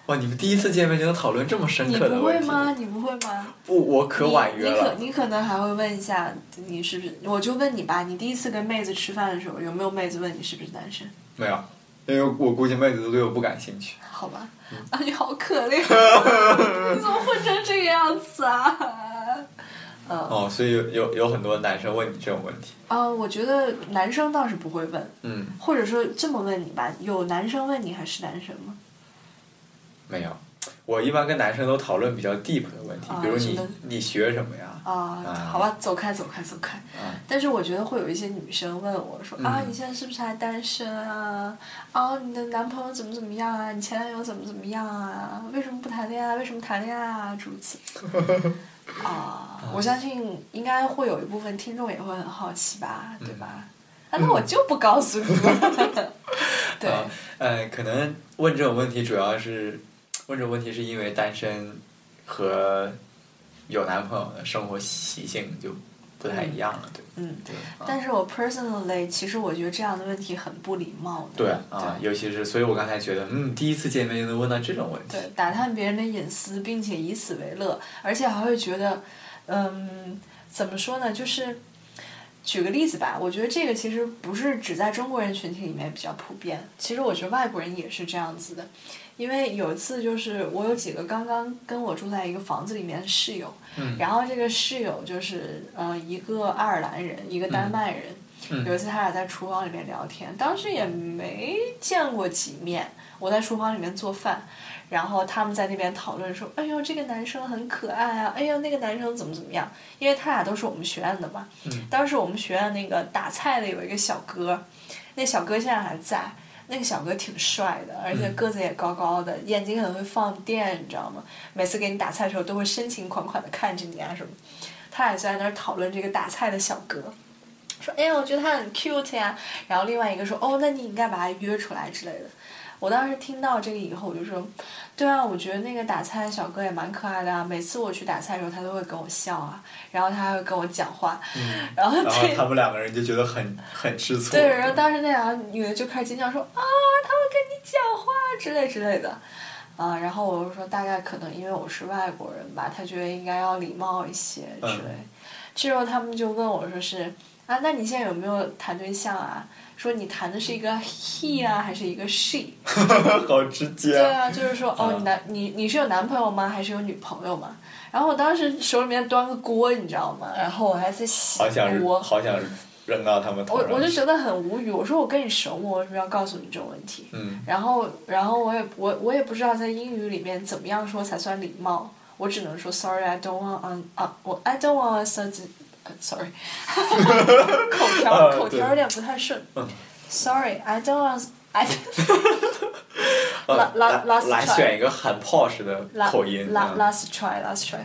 哇，你们第一次见面就能讨论这么深你不会刻的问题？吗？你不会吗？不，我可婉约了你可。你可能还会问一下，你是不是？我就问你吧，你第一次跟妹子吃饭的时候，有没有妹子问你是不是单身？没有，因为我估计妹子都对我不感兴趣。好吧，嗯啊，你好可怜，你怎么混成这个样子啊？嗯，哦，所以有有有很多男生问你这种问题。啊，我觉得男生倒是不会问，嗯，或者说这么问你吧，有男生问你还是男生吗？没有。我一般跟男生都讨论比较 deep 的问题，啊比如你你学什么呀？啊，啊好吧，走开，走开，走开。啊，但是我觉得会有一些女生问我说、啊，你现在是不是还单身啊？啊，你的男朋友怎么怎么样啊？你前男友怎么怎么样啊？为什么不谈恋爱？为什么谈恋爱啊？诸如此类。啊，我相信应该会有一部分听众也会很好奇吧，对吧？啊，那我就不告诉你了。对，啊，呃，可能问这种问题主要是问这种问题是因为单身和有男朋友的生活习性就不太一样了，对嗯。对。啊但是我 personally，其实我觉得这样的问题很不礼貌的。对啊，尤其是所以，我刚才觉得，嗯，第一次见面就能问到这种问题，对，打探别人的隐私，并且以此为乐，而且还会觉得，嗯，怎么说呢？就是举个例子吧，我觉得这个其实不是只在中国人群体里面比较普遍，其实我觉得外国人也是这样子的。因为有一次，就是我有几个刚刚跟我住在一个房子里面的室友，嗯然后这个室友就是呃一个爱尔兰人，一个丹麦人。嗯有一次他俩在厨房里面聊天，当时也没见过几面。我在厨房里面做饭，然后他们在那边讨论说：“哎呦，这个男生很可爱啊！哎呦，那个男生怎么怎么样？”因为他俩都是我们学院的嘛。嗯当时我们学院那个打菜的有一个小哥，那小哥现在还在。那个小哥挺帅的，而且个子也高高的，眼睛很会放电，你知道吗？每次给你打菜的时候都会深情款款的看着你啊什么。他俩就在那儿讨论这个打菜的小哥，说：“哎呀，我觉得他很 cute 呀。”然后另外一个说：“哦，那你应该把他约出来之类的。”我当时听到这个以后，我就说：“对啊，我觉得那个打菜的小哥也蛮可爱的啊。每次我去打菜的时候，他都会跟我笑啊，然后他还会跟我讲话，嗯，然后然后他们两个人就觉得很很吃醋，对，然后当时那两个女的就开始尖叫说啊，他会跟你讲话之类之类的，啊，然后我就说大概可能因为我是外国人吧，他觉得应该要礼貌一些之类。之后他们就问我说是啊，那你现在有没有谈对象啊？说你谈的是一个 he 啊，还是一个 she？好直接对啊，就是说哦，男你你是有男朋友吗？还是有女朋友吗？然后我当时手里面端个锅，你知道吗？然后我还在洗好想锅。好想扔到他们头上，我我就觉得很无语，我说我跟你熟吗？我为什么要告诉你这种问题？嗯然后，然后我也我我也不知道在英语里面怎么样说才算礼貌，我只能说 sorry I don't want on 啊我 I don't want to say sorry，口条啊口条有点不太顺嗯，sorry I don't want I 呃 La- la- 来 last 来 try 选一个很 posh 的 la 口音， la 嗯 last try last try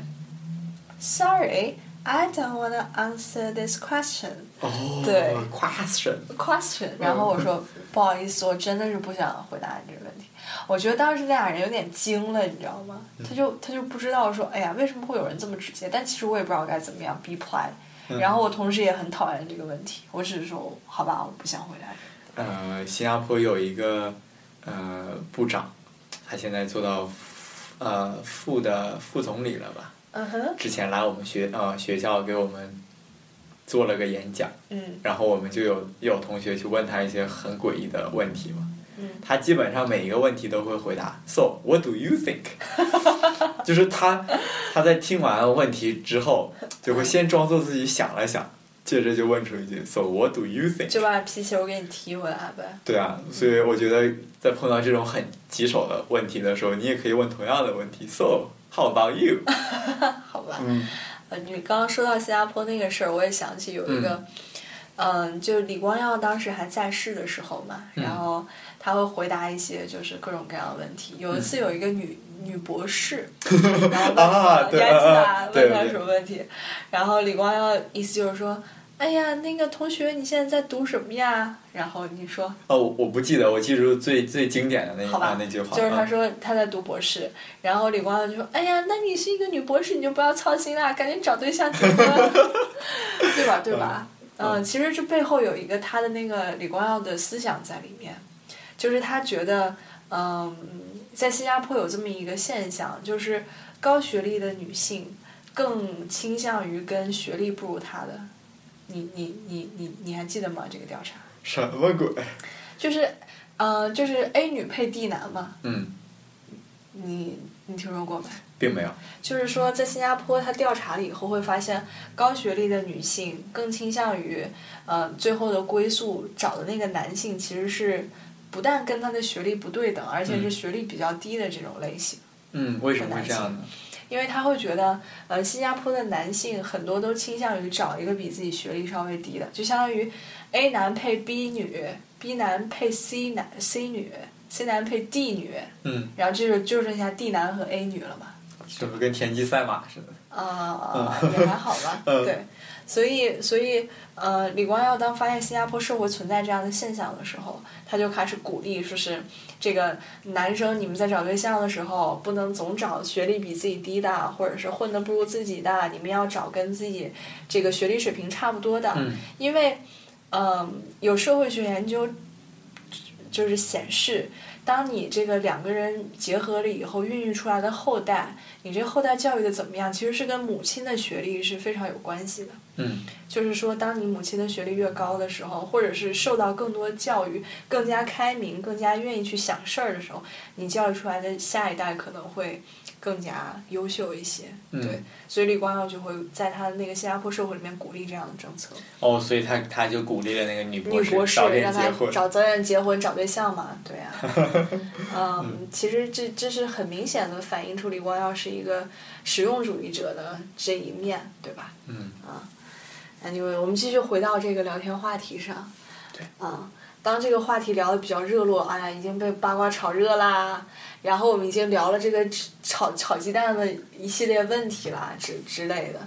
sorry I don't want to answer this question 哦，对，question， question，然后我说不好意思，我真的是不想回答你这个问题。我觉得当时那俩人有点惊了，你知道吗？他就他就不知道说，哎呀，为什么会有人这么直接？但其实我也不知道该怎么样 be polite。 然后我同时也很讨厌这个问题，我只是说好吧，我不想回答这个。呃，新加坡有一个呃部长，他现在做到呃副的副总理了吧？嗯哼，之前来我们学呃学校给我们做了个演讲，嗯然后我们就有有同学去问他一些很诡异的问题嘛。嗯他基本上每一个问题都会回答，So what do you think？就是他他在听完问题之后，就会先装作自己想了想，接着就问出一句，So what do you think？就把皮球给你踢回来呗。对啊，所以我觉得在碰到这种很棘手的问题的时候，你也可以问同样的问题，So how about you？好吧。嗯呃，你刚刚说到新加坡那个事儿，我也想起有一个，嗯、就李光耀当时还在世的时候嘛，嗯然后他会回答一些就是各种各样的问题。有一次有一个女、女博士，然后问啊对他你还记得啊啊问他对对什么问题，然后李光耀意思就是说。哎呀，那个同学，你现在在读什么呀？然后你说，哦，我我不记得，我记住最最经典的那好吧啊那句话，就是他嗯说他在读博士，然后李光耀就说：“哎呀，那你是一个女博士，你就不要操心啦，赶紧找对象结婚，对吧？对吧？嗯嗯，其实这背后有一个他的那个李光耀的思想在里面，就是他觉得，嗯，在新加坡有这么一个现象，就是高学历的女性更倾向于跟学历不如她的。你你你你你还记得吗？这个调查什么鬼？就是，呃，就是 A 女配 D 男嘛，嗯，你你听说过没？并没有。就是说，在新加坡，他调查了以后会发现，高学历的女性更倾向于，呃，最后的归宿找的那个男性其实是不但跟他的学历不对等，而且是学历比较低的这种类型。嗯，为什么会这样呢？因为他会觉得，呃，新加坡的男性很多都倾向于找一个比自己学历稍微低的，就相当于 A 男配 B 女，B 男配 C 男 C 女，C 男配 D 女，嗯，然后这就就剩下 D 男和 A 女了嘛。这不跟田忌赛马似的？啊、也还好吧，嗯对，所以所以呃，李光耀当发现新加坡社会存在这样的现象的时候，他就开始鼓励，说是这个男生你们在找对象的时候，不能总找学历比自己低的，或者是混的不如自己的，你们要找跟自己这个学历水平差不多的，嗯因为嗯、有社会学研究就是显示。当你这个两个人结合了以后，孕育出来的后代，你这后代教育的怎么样，其实是跟母亲的学历是非常有关系的。嗯就是说，当你母亲的学历越高的时候，或者是受到更多教育、更加开明、更加愿意去想事儿的时候，你教育出来的下一代可能会更加优秀一些。嗯对，所以李光耀就会在他的那个新加坡社会里面鼓励这样的政策。哦，所以他他就鼓励了那个女博女博士早点结婚。找早点结婚找对象嘛，对呀、嗯，其实这这是很明显的反映出李光耀是一个实用主义者的这一面，对吧？嗯啊，anyway，我们继续回到这个聊天话题上。对。啊，当这个话题聊的比较热络，哎呀，已经被八卦炒热啦。然后我们已经聊了这个炒炒鸡蛋的一系列问题啦，之之类的。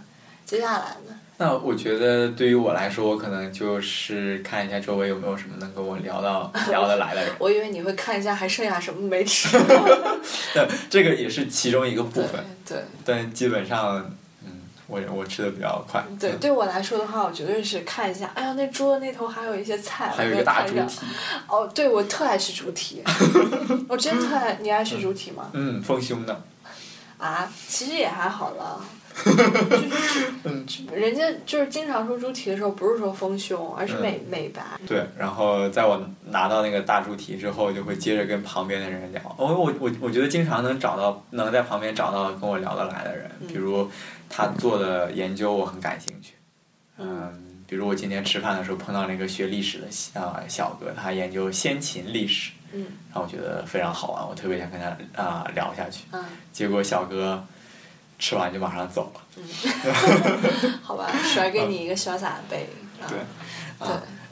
接下来呢？那我觉得对于我来说，我可能就是看一下周围有没有什么能跟我聊到 聊得来的人。我以为你会看一下还剩下什么没吃。对，这个也是其中一个部分，对但基本上，嗯，我我吃的比较快。对，嗯对我来说的话，我绝对是看一下，哎呀，那桌子那头还有一些菜，还有一个大猪蹄，哦，对，我特爱吃猪蹄，我真特爱。你爱吃猪蹄吗？嗯，丰胸的，啊，其实也还好了。就是嗯人家就是经常说猪蹄的时候，不是说丰胸，而是嗯美、美白。对。然后在我拿到那个大猪蹄之后，就会接着跟旁边的人聊。我我我我觉得经常能找到能在旁边找到跟我聊得来的人，嗯比如他做的研究我很感兴趣，嗯嗯，比如我今天吃饭的时候碰到那个学历史的啊、小哥，他研究先秦历史，嗯然后我觉得非常好玩，我特别想跟他啊、聊下去。嗯结果小哥吃完就马上走了。好吧，甩给你一个潇洒的背影。啊 对，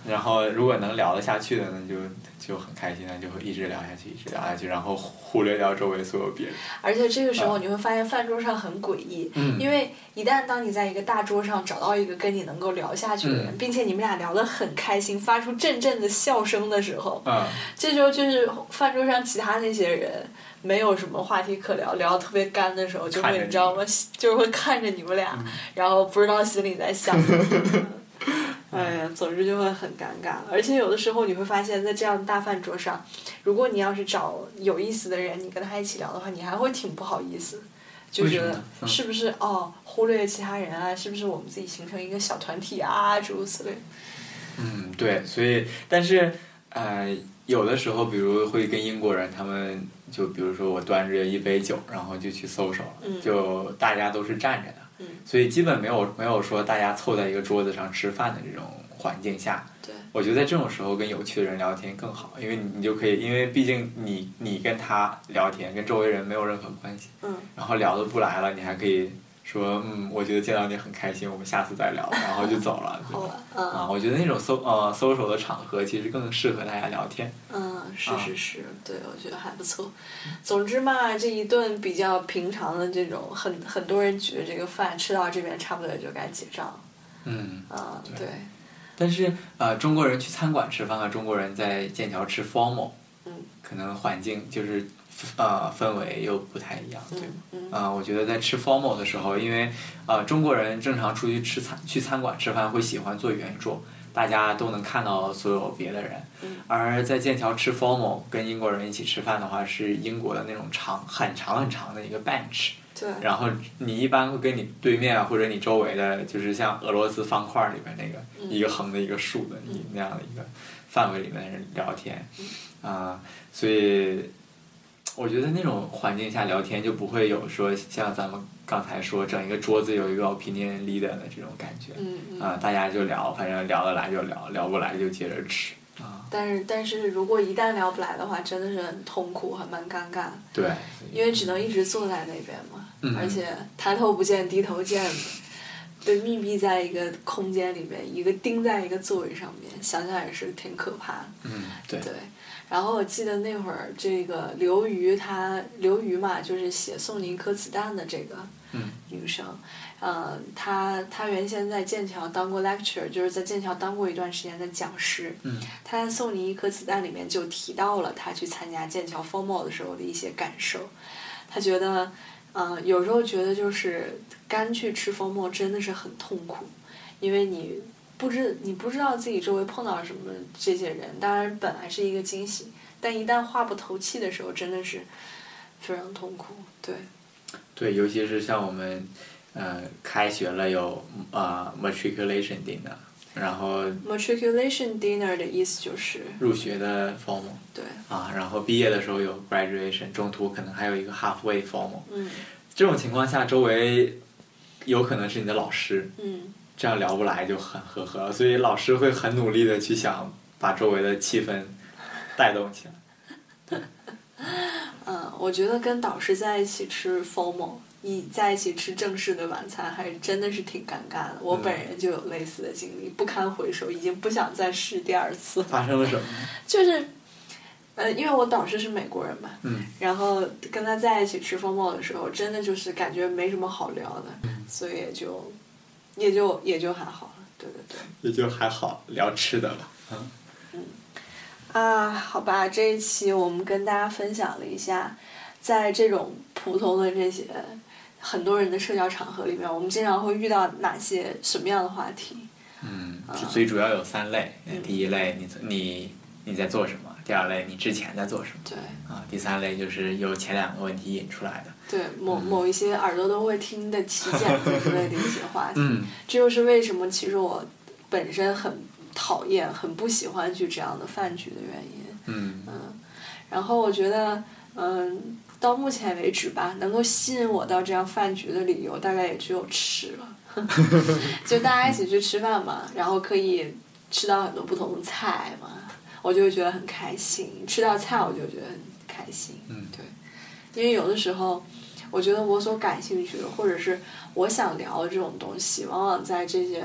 然后如果能聊得下去的，那就就很开心，那就会一直聊下去，一直聊下去，然后忽略掉周围所有别人。而且这个时候你会发现饭桌上很诡异，嗯因为一旦当你在一个大桌上找到一个跟你能够聊下去的人，嗯并且你们俩聊得很开心，发出阵阵的笑声的时候，嗯，这时候就是饭桌上其他那些人没有什么话题可聊，聊得特别干的时候，就会你知道吗？就是会看着你们俩，然后不知道心里在想什么。哎呀，总之就会很尴尬，而且有的时候你会发现，在这样的大饭桌上，如果你要是找有意思的人，你跟他一起聊的话，你还会挺不好意思，就觉得是不是哦，忽略其他人啊，是不是我们自己形成一个小团体啊，诸如此类。嗯，对，所以但是呃，有的时候，比如会跟英国人，他们就比如说我端着一杯酒，然后就去搜手就大家都是站着的，嗯所以基本没有没有说大家凑在一个桌子上吃饭的这种环境下。对，我觉得在这种时候跟有趣的人聊天更好，因为你你就可以，因为毕竟你你跟他聊天，跟周围人没有任何关系，嗯然后聊得不来了，你还可以说，嗯，我觉得见到你很开心，我们下次再聊，然后就走了。对好吧，啊，嗯我觉得那种搜呃 social 的场合其实更适合大家聊天。嗯，是啊是是，对，我觉得还不错。总之嘛，这一顿比较平常的这种，很很多人觉得这个饭吃到这边差不多也就该结账。嗯，啊，对对，但是呃，中国人去餐馆吃饭和中国人在剑桥吃 formal，嗯可能环境就是呃氛围又不太一样，对啊、我觉得在吃 formal 的时候，因为呃中国人正常出去吃餐去餐馆吃饭会喜欢坐圆桌，大家都能看到所有别的人。而在剑桥吃 formal 跟英国人一起吃饭的话，是英国的那种长很长很长的一个 bench，对，然后你一般会跟你对面啊或者你周围的，就是像俄罗斯方块里面那个、一个横的一个竖的你那样的一个范围里面的人聊天，啊、所以我觉得那种环境下聊天就不会有说像咱们刚才说整一个桌子有一个 opinion leader 的这种感觉，嗯嗯。啊、大家就聊，反正聊得来就聊，聊不来就接着吃，啊、但是但是如果一旦聊不来的话，真的是很痛苦，很蛮尴尬，对，因为只能一直坐在那边嘛，嗯而且抬头不见低头见的，被密闭在一个空间里面，一个钉在一个座位上面，想想也是挺可怕的。嗯，对，对，然后我记得那会儿这个刘瑜她刘瑜嘛，就是写《送你一颗子弹》的这个嗯女生，嗯，她她原先在剑桥当过 lecturer，就是在剑桥当过一段时间的讲师。嗯她在《送你一颗子弹》里面就提到了她去参加剑桥 formal 的时候的一些感受。她觉得，嗯、有时候觉得就是干去吃 formal 真的是很痛苦，因为你不知你不知道自己周围碰到了什么这些人，当然本来是一个惊喜，但一旦话不投气的时候，真的是非常痛苦。对，对，尤其是像我们，呃，开学了有呃 matriculation dinner，然后 matriculation dinner 的意思就是入学的 formal 对，啊，然后毕业的时候有 graduation，中途可能还有一个 halfway formal。嗯这种情况下，周围有可能是你的老师，嗯这样聊不来就很呵呵，所以老师会很努力的去想把周围的气氛带动起来。嗯，我觉得跟导师在一起吃 formal。一在一起吃正式的晚餐，还真的是挺尴尬的。我嗯本人就有类似的经历，不堪回首，已经不想再试第二次。发生了什么？就是，呃，因为我导师是美国人嘛，嗯然后跟他在一起吃风暴的时候，真的就是感觉没什么好聊的，嗯所以也就，也就也就还好了，对对对。也就还好，聊吃的吧。嗯啊，好吧，这一期我们跟大家分享了一下，在这种普通的这些很多人的社交场合里面，我们经常会遇到哪些什么样的话题？嗯，就最主要有三类。嗯第一类，你你你在做什么？第二类，你之前在做什么？对啊，第三类就是由前两个问题引出来的。对，某某一些耳朵都会听得起茧子之类的一些话题。嗯这就是为什么其实我本身很讨厌、很不喜欢去这样的饭局的原因。嗯嗯，然后我觉得，嗯，到目前为止吧，能够吸引我到这样饭局的理由，大概也只有吃了。就大家一起去吃饭嘛，然后可以吃到很多不同的菜嘛，我就会觉得很开心。吃到菜，我就觉得很开心。嗯对，因为有的时候，我觉得我所感兴趣的，或者是我想聊的这种东西，往往在这些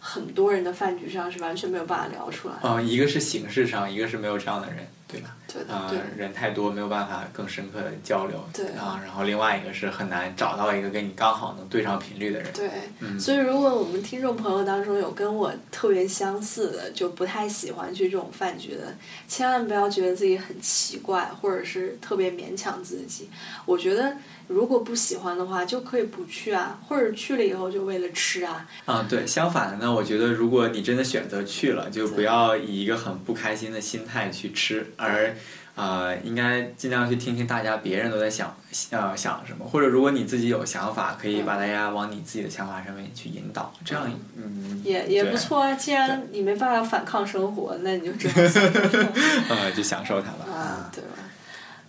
很多人的饭局上是完全没有办法聊出来的。啊，一个是形式上，一个是没有这样的人，对吧？对的，啊对，，人太多，没有办法更深刻的交流。对啊，然后另外一个是很难找到一个跟你刚好能对上频率的人。对。嗯所以，如果我们听众朋友当中有跟我特别相似的，就不太喜欢去这种饭局的，千万不要觉得自己很奇怪，或者是特别勉强自己。我觉得，如果不喜欢的话，就可以不去啊，或者去了以后就为了吃啊。啊，对，相反的呢，我觉得如果你真的选择去了，就不要以一个很不开心的心态去吃，而呃，应该尽量去听听大家别人都在想呃想什么，或者如果你自己有想法，可以把大家往你自己的想法上面去引导，这样嗯也也不错啊。既然你没办法反抗生活，那你就这样想 呃就享受它吧。啊，对吧？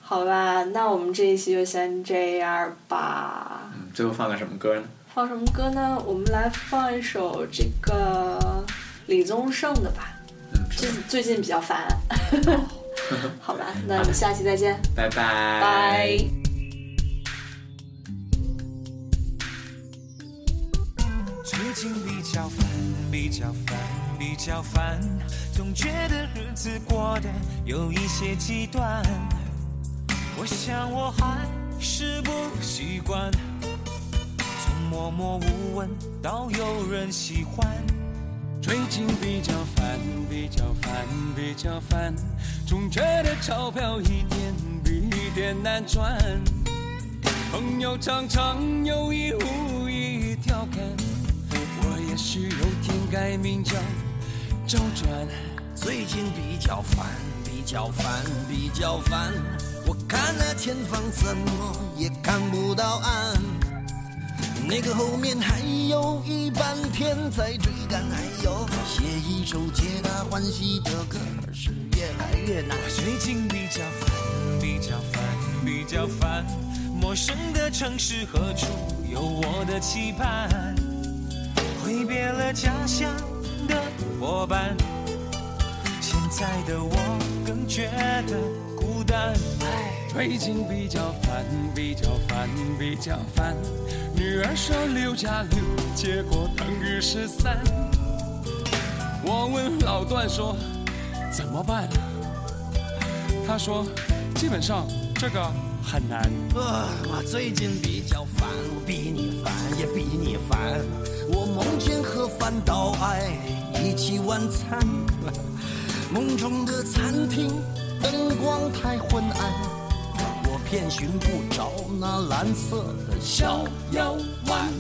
好吧，那我们这一期就先这样吧。嗯，最后放个什么歌呢？放什么歌呢？我们来放一首这个李宗盛的吧。嗯，最最近比较烦。好吧，那我们下期再见，拜拜。拜。最近比较烦，比较烦，比较烦，总觉得日子过得有一些极端。我想我还是不习惯，从默默无闻到有人喜欢。最近比较烦，比较烦，比较烦，总觉得钞票一点比一点难赚。朋友常常有意无意调侃，我也许有天改名叫周转。最近比较烦，比较烦，比较烦。我看了前方，怎么也看不到岸。那个后面还有一半天在追赶，还有写一首皆大欢喜的歌，是越来越难。最近比较烦，比较烦，比较烦。陌生的城市何处有我的期盼？挥别了家乡的伙伴，现在的我更觉得孤单。最近比较烦，比较烦，比较烦。女儿说六加六，结果等于十三。我问老段说怎么办？他说基本上这个很难。啊，我最近比较烦，我比你烦也比你烦。我梦见和范岛爱一起晚餐，梦中的餐厅灯光太昏暗。我偏寻不着那蓝色的小腰弯。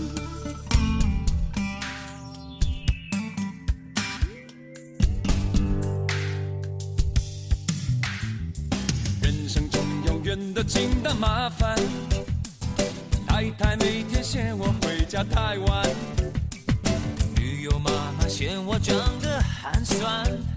人生中永远的清淡麻烦，太太每天嫌我回家太晚，女友妈妈嫌我长得寒酸。